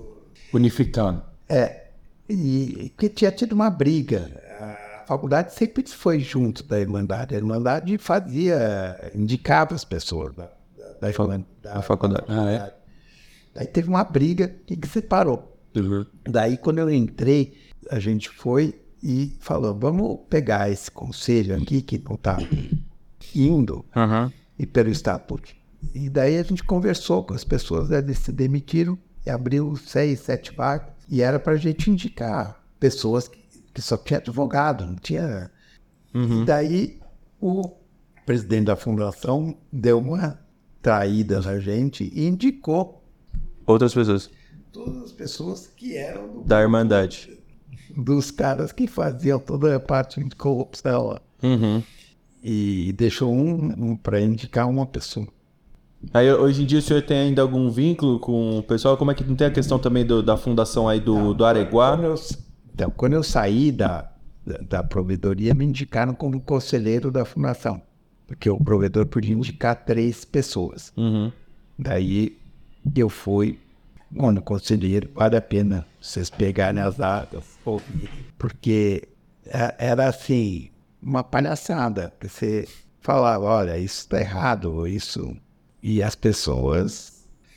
Unificando. É, e que tinha tido uma briga. A faculdade sempre foi junto da Irmandade. A Irmandade fazia, indicava as pessoas da, da, da, da faculdade. Ah, é? Daí teve uma briga que, que separou. Daí, quando eu entrei, a gente foi e falou: vamos pegar esse conselho aqui que não está indo Aham. e pelo estatuto. E daí a gente conversou com as pessoas, eles se demitiram e abriu seis, sete vagas. E era para a gente indicar pessoas que, que só tinha advogado, não tinha. E daí o presidente da fundação deu uma traída na gente e indicou Outras pessoas. todas as pessoas que eram do- Da Irmandade. dos caras que faziam toda a parte de corrupção lá. Uhum. E deixou um, um para indicar uma pessoa. Aí, hoje em dia, o senhor tem ainda algum vínculo com o pessoal? Como é que não tem a questão também do- da fundação aí do, do Areguá? Quando eu, então, quando eu saí da, da, da provedoria, me indicaram como conselheiro da fundação. Porque o provedor podia indicar três pessoas. Uhum. Daí eu fui, quando conselheiro, vale a pena vocês pegarem as datas, ouvir, porque é- era assim, uma palhaçada. Você falava, olha, isso está errado, isso. E as pessoas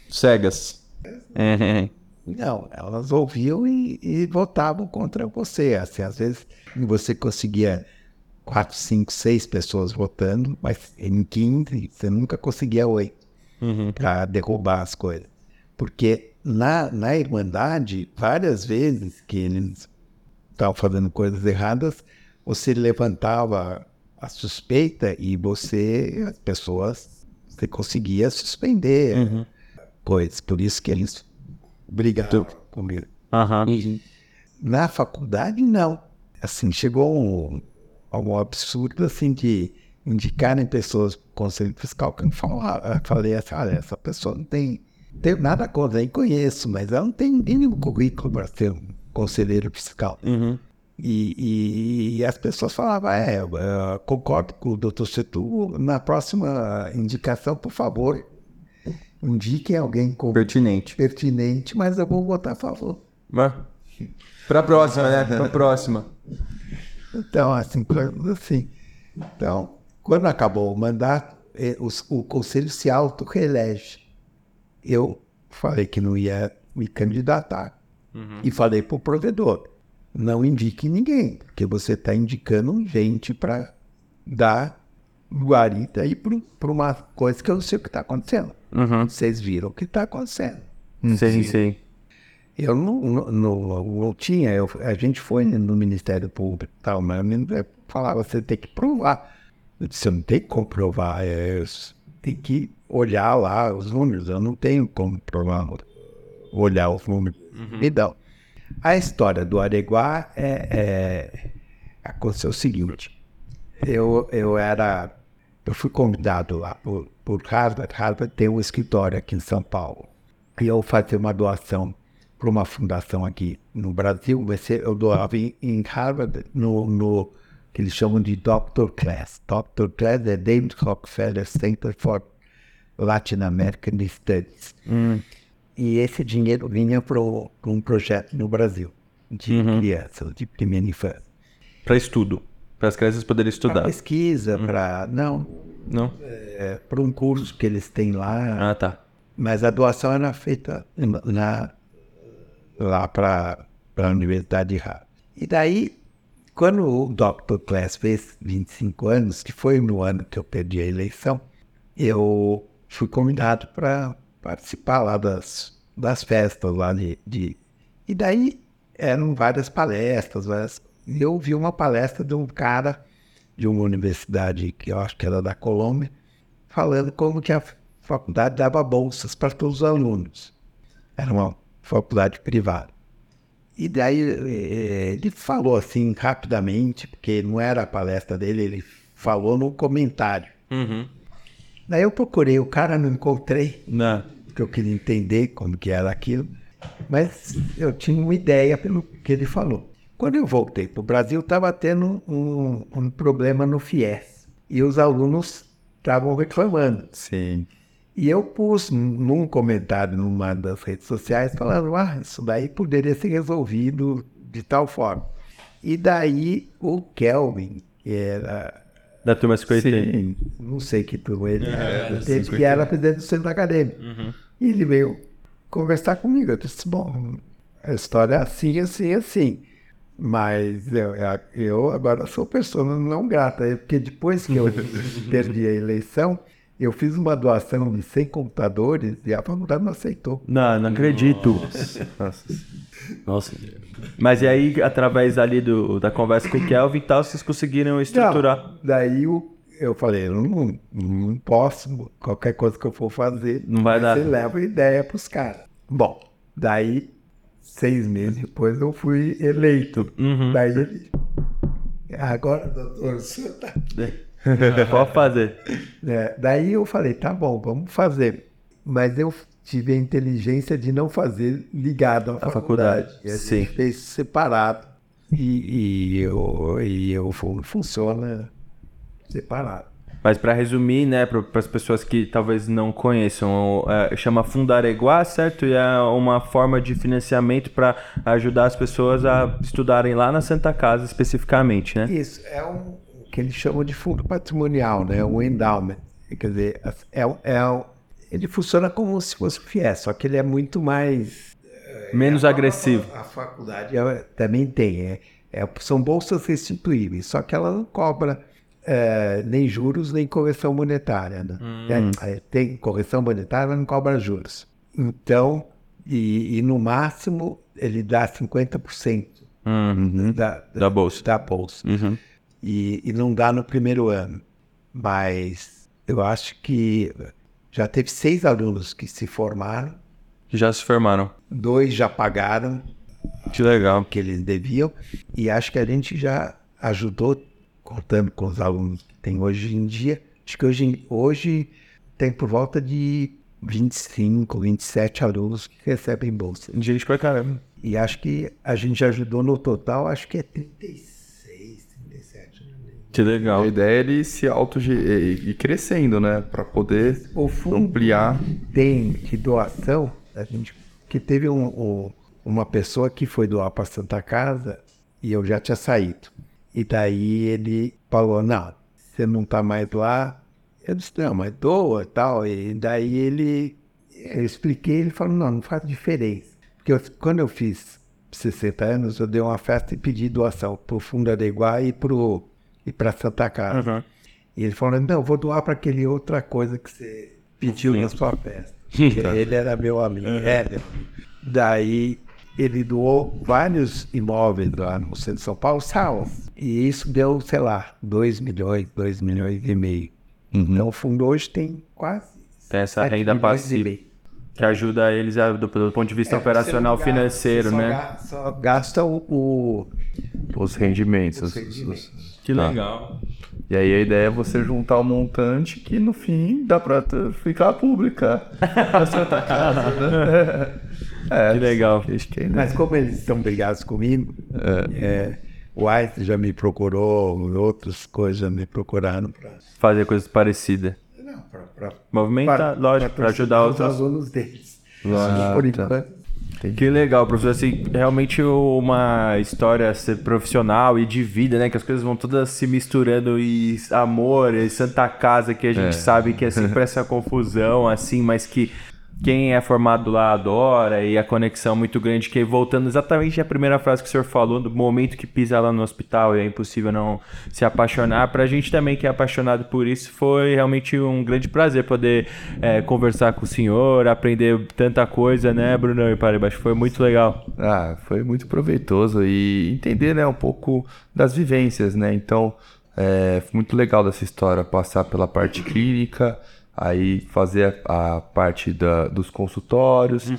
Cegas. Uhum. Não, elas ouviam e, e votavam contra você. Assim, às vezes você conseguia quatro, cinco, seis pessoas votando, mas em 15 você nunca conseguia oito para derrubar as coisas. Porque na, na Irmandade, várias vezes que eles estavam fazendo coisas erradas, você levantava a suspeita e você, as pessoas, você conseguia suspender coisas. Por isso que eles brigaram comigo. Aham. Na faculdade, não. Assim, chegou um, algum absurdo assim de indicarem pessoas para o conselho fiscal que eu falava, eu falei assim, olha, essa pessoa não tem, tem nada contra, nem conheço, mas ela não tem nenhum currículo para ser um conselheiro fiscal. Uhum. E, e- e as pessoas falavam, é, concordo com o doutor Setu, na próxima indicação, por favor, indiquem alguém com Pertinente. pertinente, mas eu vou votar a favor. Mas, pra próxima, né? Pra próxima. Então, assim, assim. Então, quando acabou o mandato, eh, os- o conselho se auto-reelege. Eu falei que não ia me candidatar. E falei para o provedor, não indique ninguém, porque você está indicando gente para dar guarita aí para uma coisa que eu não sei o que está acontecendo. Uhum. Vocês viram o que está acontecendo. Sim, sim. Eu não, não, não, não tinha, eu- a gente foi no Ministério Público e tal, mas eu falava, você tem que provar. Eu não tenho que comprovar, é, tem que olhar lá os números. Eu não tenho como provar, olhar os números. Então, a história do Areguá é, é aconteceu o seguinte. Eu, eu era. Eu fui convidado lá por, por Harvard. Harvard tem um escritório aqui em São Paulo. E eu fazia uma doação para uma fundação aqui no Brasil. mas Eu doava em, em Harvard, no, no que eles chamam de Doctor Class. Doctor Class é David Rockefeller Center for Latin American Studies. E esse dinheiro vinha para um projeto no Brasil, de crianças, de primeira infância. Para estudo. Para as crianças poderem Para estudar. pesquisa, para. Não, Não? é, para um curso que eles têm lá. Ah, tá. Mas a doação era feita na, lá para a Universidade de Harvard. E daí, quando o Dr. Class fez 25 anos, que foi no ano que eu perdi a eleição, eu fui convidado para participar lá das, das festas lá de, de... E daí eram várias palestras, várias... e eu vi uma palestra de um cara de uma universidade que eu acho que era da Colômbia, falando como que a faculdade dava bolsas para todos os alunos. Era uma faculdade privada. E daí eh, ele falou assim rapidamente, porque não era a palestra dele, ele falou no comentário. Uhum. Daí eu procurei o cara, não encontrei, Não. porque eu queria entender como que era aquilo, mas eu tinha uma ideia pelo que ele falou. Quando eu voltei para o Brasil, estava tendo um, um problema no FIES, e os alunos estavam reclamando. Sim. E eu pus num comentário numa das redes sociais falando, ah, isso daí poderia ser resolvido de tal forma. E daí o Kelvin, que era, Da turma 51. sim, não sei que turma ele era, ele que era presidente do centro acadêmico. E ele veio conversar comigo. Eu disse, bom, a história é assim, assim, assim. Mas eu, eu agora sou pessoa não grata, é porque depois que eu [laughs] perdi a eleição, eu fiz uma doação de 100 computadores e a faculdade não aceitou. Não, não acredito. Nossa. Mas e aí, através ali do, da conversa com o Kelvin e tal, vocês conseguiram estruturar. Não, daí o- eu falei, eu não, não posso, qualquer coisa que eu for fazer, Não vai dar. você leva ideia pros caras. Bom, daí, seis meses depois, eu fui eleito. Uhum. Daí ele. Agora, doutor, o senhor tá [laughs] Pode fazer. É, daí eu falei, tá bom, vamos fazer. Mas eu tive a inteligência de não fazer ligado à faculdade, faculdade. E a sim. gente fez separado. E, e eu, e eu fu- funciona separado. Mas para resumir, né, para as pessoas que talvez não conheçam, é, chama Fundareguá, certo? E é uma forma de financiamento para ajudar as pessoas a estudarem lá na Santa Casa especificamente, né? Isso é um que eles chamam de fundo patrimonial, né? Um endowment. Quer dizer, é, é, ele funciona como se fosse o FIES, só que ele é muito mais Menos agressivo. A faculdade é- também tem. É, é- são bolsas restituíveis, só que ela não cobra é, nem juros nem correção monetária. Né? É, é, tem correção monetária, mas não cobra juros. Então, e, e no máximo ele dá 50% Uhum. da, Da bolsa. Da bolsa. Uhum. E, e não dá no primeiro ano. Mas eu acho que já teve seis alunos que se formaram, já se formaram. dois já pagaram Que legal. que eles deviam, e acho que a gente já ajudou, contando com os alunos que tem hoje em dia, acho que hoje, hoje tem por volta de 25, 27 alunos que recebem bolsa. Gente pra caramba. E acho que a gente ajudou no total, acho que é 36, 37. Que legal. A ideia é ele se auto ir crescendo, né? Pra poder O fundo ampliar. tem de doação, a gente que teve um- um- uma pessoa que foi doar para Santa Casa e eu já tinha saído. E daí ele falou, não, você não está mais lá. Eu disse, não, mas doa e tal. E daí ele, eu expliquei, ele falou, não, não faz diferença. Porque eu- quando eu fiz 60 anos, eu dei uma festa e pedi doação para o Fundo Adeguá e para e para Santa Casa. Uhum. E ele falou, não, vou doar para aquele outra coisa que você pediu na sua festa. [laughs] Porque ele era meu amigo. É, meu amigo. Daí ele doou vários imóveis lá no centro de São Paulo, salas. E isso deu, sei lá, 2 milhões, 2 milhões e meio. Então o fundo hoje tem quase Tem essa renda passiva. Que ajuda eles a- do, do ponto de vista É, operacional gasta- financeiro, né? ga- Só gasta o, o- Os rendimentos. Os os- rendimentos. os- Que Tá. legal. E aí a ideia é você juntar um montante que no fim dá pra ficar pública. [laughs] Na Santa Casa, né? [laughs] É, Que legal. Acho que é ideia. Mas como eles estão brigados comigo, é, o Einstein já me procurou, outras coisas já me procuraram para Fazer coisas parecidas. não, pra, pra, Movimentar, lógico, para ajudar os outros. alunos deles. Ah, Por tá. Enquanto. Que legal, professor. Assim, realmente uma história ser profissional e de vida, né? Que as coisas vão todas se misturando e amor, e Santa Casa, que a gente sabe que é sempre essa confusão, assim, mas que quem é formado lá adora e a conexão muito grande, que voltando exatamente à primeira frase que o senhor falou, do momento que pisa lá no hospital e é impossível não se apaixonar. Pra gente também que é apaixonado por isso, foi realmente um grande prazer poder é, conversar com o senhor, aprender tanta coisa, né, Brunão e que foi muito legal. Ah, foi muito proveitoso e entender, né, um pouco das vivências, né? Então, é muito legal dessa história passar pela parte clínica, aí fazer a, a parte da, dos consultórios,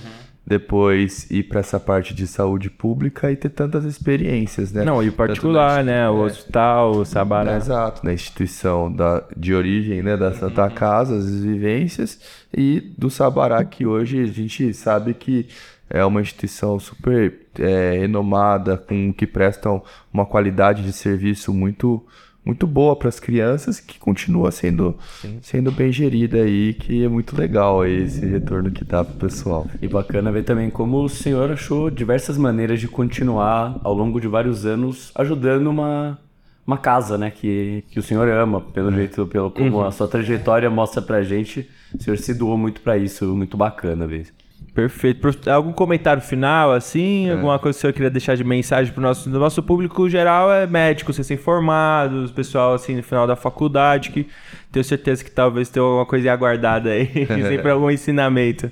depois ir para essa parte de saúde pública e ter tantas experiências, né? Não, e o particular, na- né? O hospital, o Sabará. Exato, na instituição da, de origem né, da Santa Casa, as vivências, e do Sabará, que hoje a gente sabe que é uma instituição super é, renomada, com que prestam uma qualidade de serviço muito muito boa para as crianças, que continua sendo, sendo bem gerida aí, que é muito legal esse retorno que dá pro pessoal. E bacana ver também como o senhor achou diversas maneiras de continuar ao longo de vários anos ajudando uma, uma casa, né? Que, que o senhor ama, pelo jeito, pelo como a sua trajetória mostra pra gente. O senhor se doou muito pra isso, muito bacana ver. Perfeito. Algum comentário final, assim? Alguma coisa que o senhor queria deixar de mensagem nosso... O nosso público geral é médicos, recém-formados, pessoal, assim, no final da faculdade, que tenho certeza que talvez tenha alguma coisa aguardada aí, [laughs] sempre [laughs] algum ensinamento.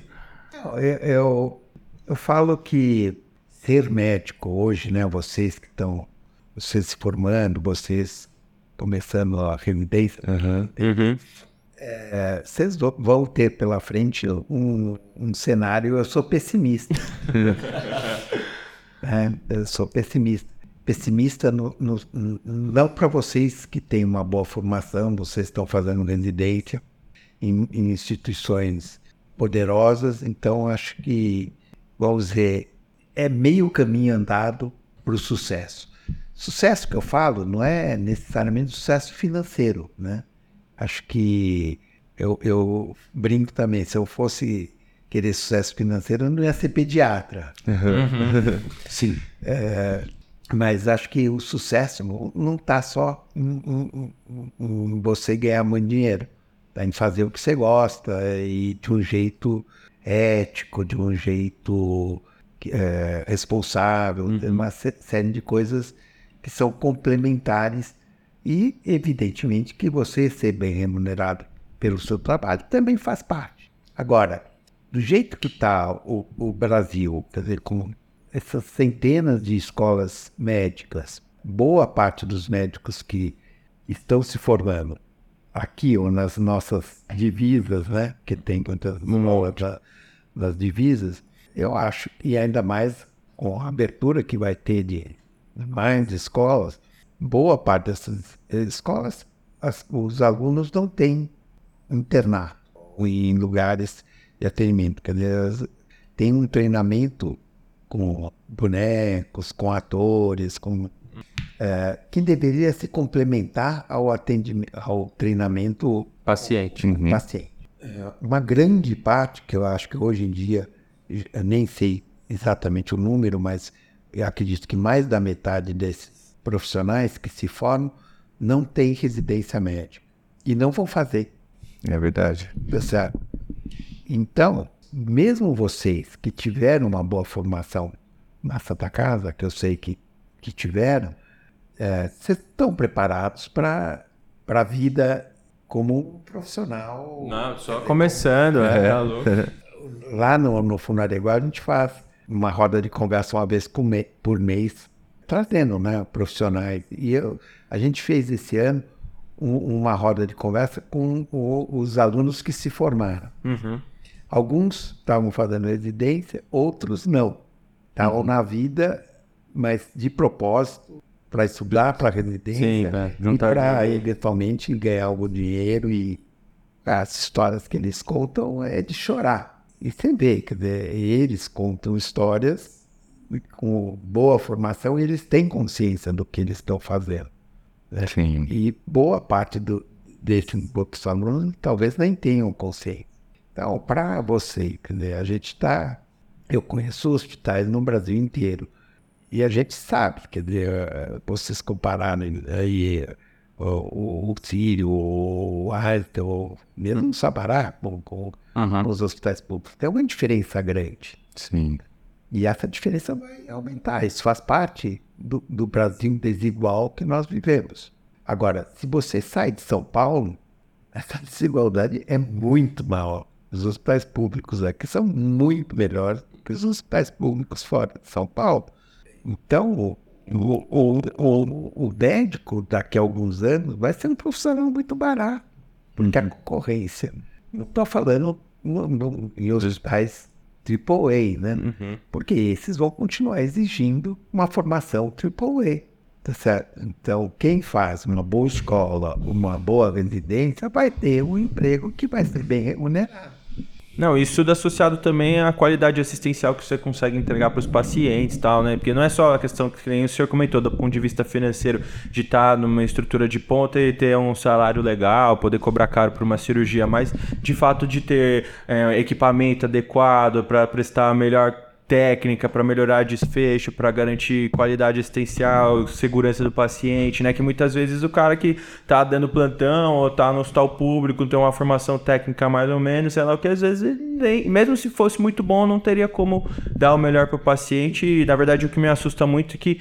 Eu, eu, eu falo que ser médico hoje, né? Vocês que estão vocês se formando, vocês começando a residência, é, vocês vão ter pela frente um, um cenário. Eu sou pessimista. [laughs] É, eu sou pessimista. Pessimista no- no- não para vocês que têm uma boa formação, vocês estão fazendo residência em, em instituições poderosas, então acho que, vamos dizer, é meio caminho andado para o sucesso. Sucesso que eu falo não é necessariamente sucesso financeiro, né? Acho que eu, eu brinco também, se eu fosse querer sucesso financeiro, eu não ia ser pediatra. [laughs] Sim. É, mas acho que o sucesso não- está só em, em- em- você ganhar muito dinheiro. Está em fazer o que você gosta e de um jeito ético, de um jeito é, responsável, tem uma sé- série de coisas que são complementares e, evidentemente, que você ser bem remunerado pelo seu trabalho também faz parte. Agora, do jeito que está o, o Brasil, quer dizer, com essas centenas de escolas médicas, boa parte dos médicos que estão se formando aqui ou nas nossas divisas, né, que tem quantas da- das divisas, eu acho, e ainda mais com a abertura que vai ter de mais escolas, boa parte dessas escolas, as- os alunos não têm internato em lugares de atendimento. Quer dizer, elas têm um treinamento com bonecos, com atores, com é, que deveria se complementar ao atendimento, ao treinamento Paciente. paciente. É, Uma grande parte, que eu acho que hoje em dia, nem sei exatamente o número, mas eu acredito que mais da metade desses profissionais que se formam não tem residência médica e não vão fazer. É verdade. Tá certo? Então, mesmo vocês que tiveram uma boa formação na Santa Casa, que eu sei que, que tiveram, eh, vocês estão preparados para a vida como um profissional. Não, só começando, é. tá louco. Lá no, no Funareguá a gente faz uma roda de conversa uma vez por mês, trazendo né, profissionais. E eu, a gente fez esse ano um- uma roda de conversa com o- os alunos que se formaram. Uhum. Alguns estavam fazendo residência, outros não. Estavam na vida, mas de propósito, para estudar para residência Sim, e para eventualmente ganhar algum dinheiro. E as histórias que eles contam é de chorar. E você vê, quer dizer, eles contam histórias com boa formação eles têm consciência do que eles estão fazendo. né? Sim. E boa parte do, desses alunos talvez nem tenham consciência. Então, para você, dizer, a gente está. Eu conheço hospitais no Brasil inteiro. E a gente sabe, quer dizer, eh, vocês compararem aí eh, o, o, o Sírio, o Einstein, ou mesmo o Sabará com, com Uhum. os hospitais públicos, tem uma diferença grande. Sim. E essa diferença vai aumentar. Isso faz parte do, do Brasil desigual que nós vivemos. Agora, se você sai de São Paulo, [laughs] essa desigualdade é muito maior. Os hospitais públicos aqui são muito melhores que os hospitais públicos fora de São Paulo. Então, o, o, o, o, médico, daqui a alguns anos, vai ser um profissional muito barato. Porque a concorrência. Não estou falando em hospitais AAA, né? Porque esses vão continuar exigindo uma formação AAA. Tá certo? Então, quem faz uma boa escola, uma boa residência, vai ter um emprego que vai ser bem remunerado. Não, isso tudo associado também à qualidade assistencial que você consegue entregar para os pacientes e tal, né? Porque não é só a questão que nem o senhor comentou, do ponto de vista financeiro, de estar numa estrutura de ponta e ter um salário legal, poder cobrar caro por uma cirurgia, mas de fato de ter é, equipamento adequado para prestar melhor técnica para melhorar desfecho, para garantir qualidade assistencial, segurança do paciente, né? Que muitas vezes o cara que tá dando plantão ou tá no hospital público tem uma formação técnica mais ou menos, sei lá o que, às vezes nem, mesmo se fosse muito bom, não teria como dar o melhor para o paciente. E na verdade o que me assusta muito é que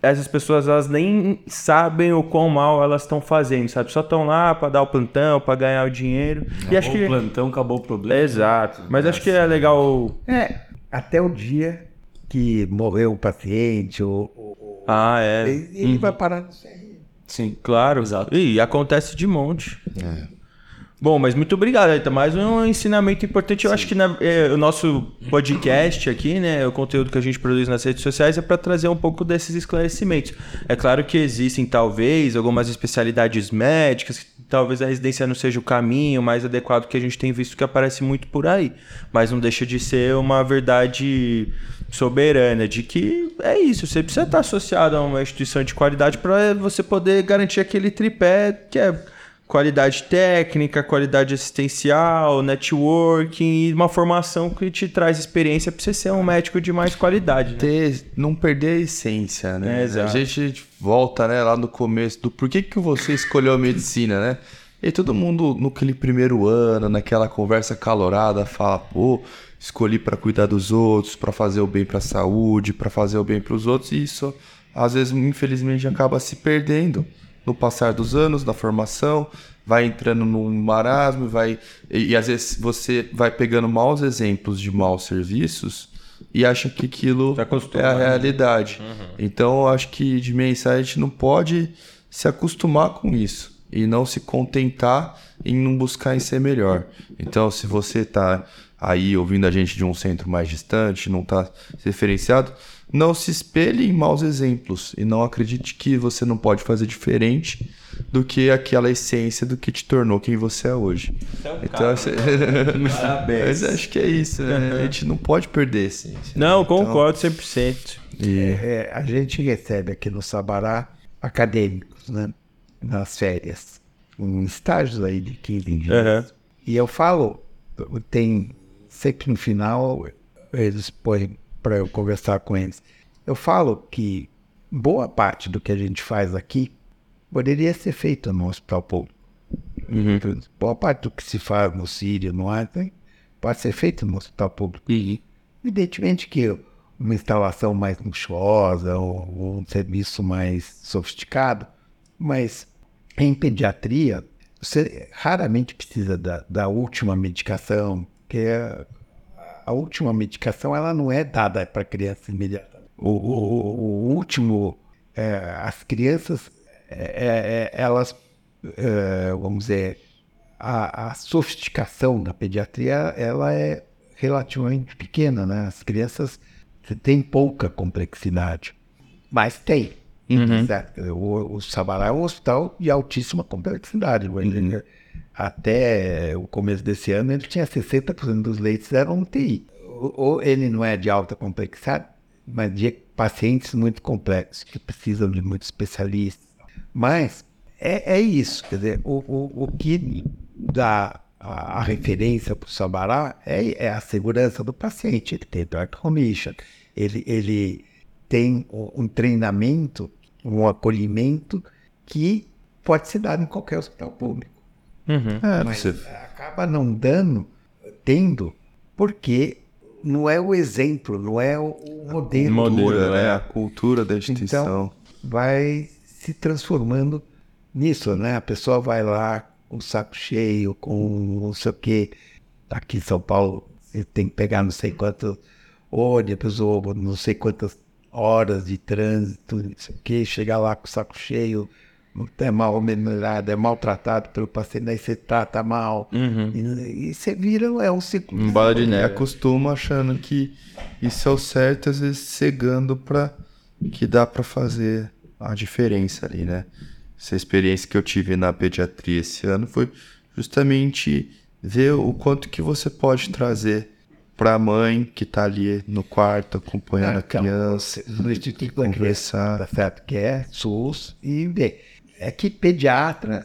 essas pessoas elas nem sabem o quão mal elas estão fazendo, sabe? Só estão lá para dar o plantão, para ganhar o dinheiro. e acho Acabou que o plantão, acabou o problema. Exato. Mas acho que é legal É, até o dia que morreu o paciente, ou, ou- Ah, é. ele, ele vai parar no CRM. Sim. Claro. Exato. E acontece de monte. É. Bom, mas muito obrigado, Aita. Mais um ensinamento importante. Eu acho que na- é, o nosso podcast aqui, né, o conteúdo que a gente produz nas redes sociais é para trazer um pouco desses esclarecimentos. É claro que existem, talvez, algumas especialidades médicas, que talvez a residência não seja o caminho mais adequado que a gente tem visto que aparece muito por aí. Mas não deixa de ser uma verdade soberana de que é isso, você precisa estar associado a uma instituição de qualidade para você poder garantir aquele tripé que é qualidade técnica, qualidade assistencial, networking e uma formação que te traz experiência para você ser um médico de mais qualidade. né? Ter, não perder a essência, né? É, exato. a gente volta, né, lá no começo do por que, que você escolheu a medicina, né? E todo mundo, no aquele primeiro ano, naquela conversa calorada, fala, pô, escolhi para cuidar dos outros, para fazer o bem para a saúde, para fazer o bem para os outros, e isso às vezes, infelizmente, acaba se perdendo no passar dos anos, da formação, vai entrando num marasmo, vai e, e às vezes você vai pegando maus exemplos de maus serviços e acha que aquilo é a né? realidade. Então, eu acho que de mensagem a gente não pode se acostumar com isso e não se contentar em não buscar em ser melhor. Então, se você está aí ouvindo a gente de um centro mais distante, não está referenciado, não se espelhe em maus exemplos e não acredite que você não pode fazer diferente do que aquela essência do que te tornou quem você é hoje. Então, assim, [laughs] Parabéns. mas acho que é isso, né? A gente não pode perder a essência. Não, concordo 100%. E É, a gente recebe aqui no Sabará acadêmicos, né? Nas férias. Um estágios aí de 15 dias. Aham. E eu falo, tem sempre no final, eles põem para eu conversar com eles. Eu falo que boa parte do que a gente faz aqui poderia ser feito no hospital público. Boa parte do que se faz no Sírio, no Einstein, pode ser feito no hospital público. Evidentemente que uma instalação mais luxuosa, ou, ou um serviço mais sofisticado, mas em pediatria, você raramente precisa da, da última medicação, que é, a última medicação ela não é dada para criança imediatamente. O, o- o- último, é, as crianças, é, é, elas eh, vamos dizer, a, a sofisticação da pediatria, ela é relativamente pequena, né? As crianças têm pouca complexidade, mas tem. certo? O, o Sabará é um hospital de altíssima complexidade. Ele- Até o começo desse ano, ele tinha 60% dos leitos eram UTI. Ou ele não é de alta complexidade, mas de pacientes muito complexos, que precisam de muitos especialistas. Mas é, é isso, quer dizer, o, o, o que dá a, a referência para o Sabará é, é a segurança do paciente. Ele tem drug commission, ele, ele tem um treinamento, um acolhimento que pode ser dado em qualquer hospital público. É, Mas você acaba não dando, tendo, porque não é o exemplo, não é o, o modelo. Modelo, cultura, né? é. A cultura da instituição. Então, vai se transformando nisso, né? A pessoa vai lá com o saco cheio, com não sei o quê. Aqui em São Paulo, você tem que pegar não sei quantos ônibus ou não sei quantas horas de trânsito, não sei o quê, chegar lá com o saco cheio, é mal melhorado, é maltratado pelo paciente, aí você trata mal. E, e você vira, é um ciclo. Um bola de neve. acostuma achando que isso é o certo, às vezes cegando para que dá para fazer a diferença ali, né? Essa experiência que eu tive na pediatria esse ano foi justamente ver o quanto que você pode trazer para a mãe que tá ali no quarto acompanhando a Então, criança, no Instituto da Criança, conversar. tá certo? Que é SUS e bem, é que pediatra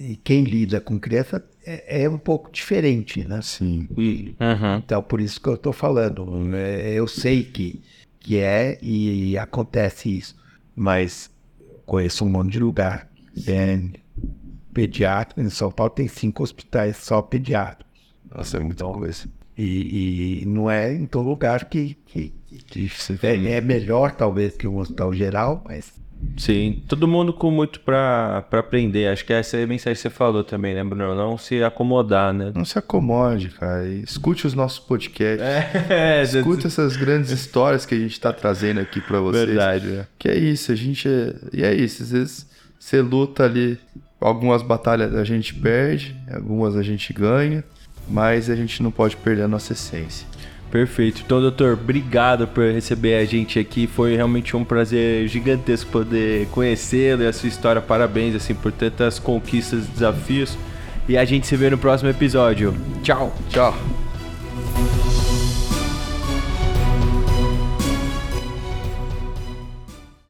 e quem lida com criança é, é um pouco diferente, né? Sim. Uhum. Então, por isso que eu estou falando. né? Eu sei que, que é e acontece isso, mas conheço um monte de lugar. Tem pediatra, em São Paulo tem cinco hospitais só pediatra. Nossa, é muita coisa. E, e não é em todo lugar que, que, Que você é, é melhor, talvez, que um hospital geral, mas Sim, todo mundo com muito pra, pra aprender. Acho que essa é a mensagem que você falou também, né, Bruno? Não se acomodar, né? Não se acomode, cara. Escute os nossos podcasts. É, [laughs] Escuta essas grandes histórias que a gente tá trazendo aqui pra vocês. verdade. né? Que é isso, a gente é... E é isso, às vezes você luta ali, algumas batalhas a gente perde, algumas a gente ganha, mas a gente não pode perder a nossa essência. Perfeito. Então, doutor, obrigado por receber a gente aqui. Foi realmente um prazer gigantesco poder conhecê-lo e a sua história. Parabéns, assim, por tantas conquistas e desafios. E a gente se vê no próximo episódio. Tchau. Tchau!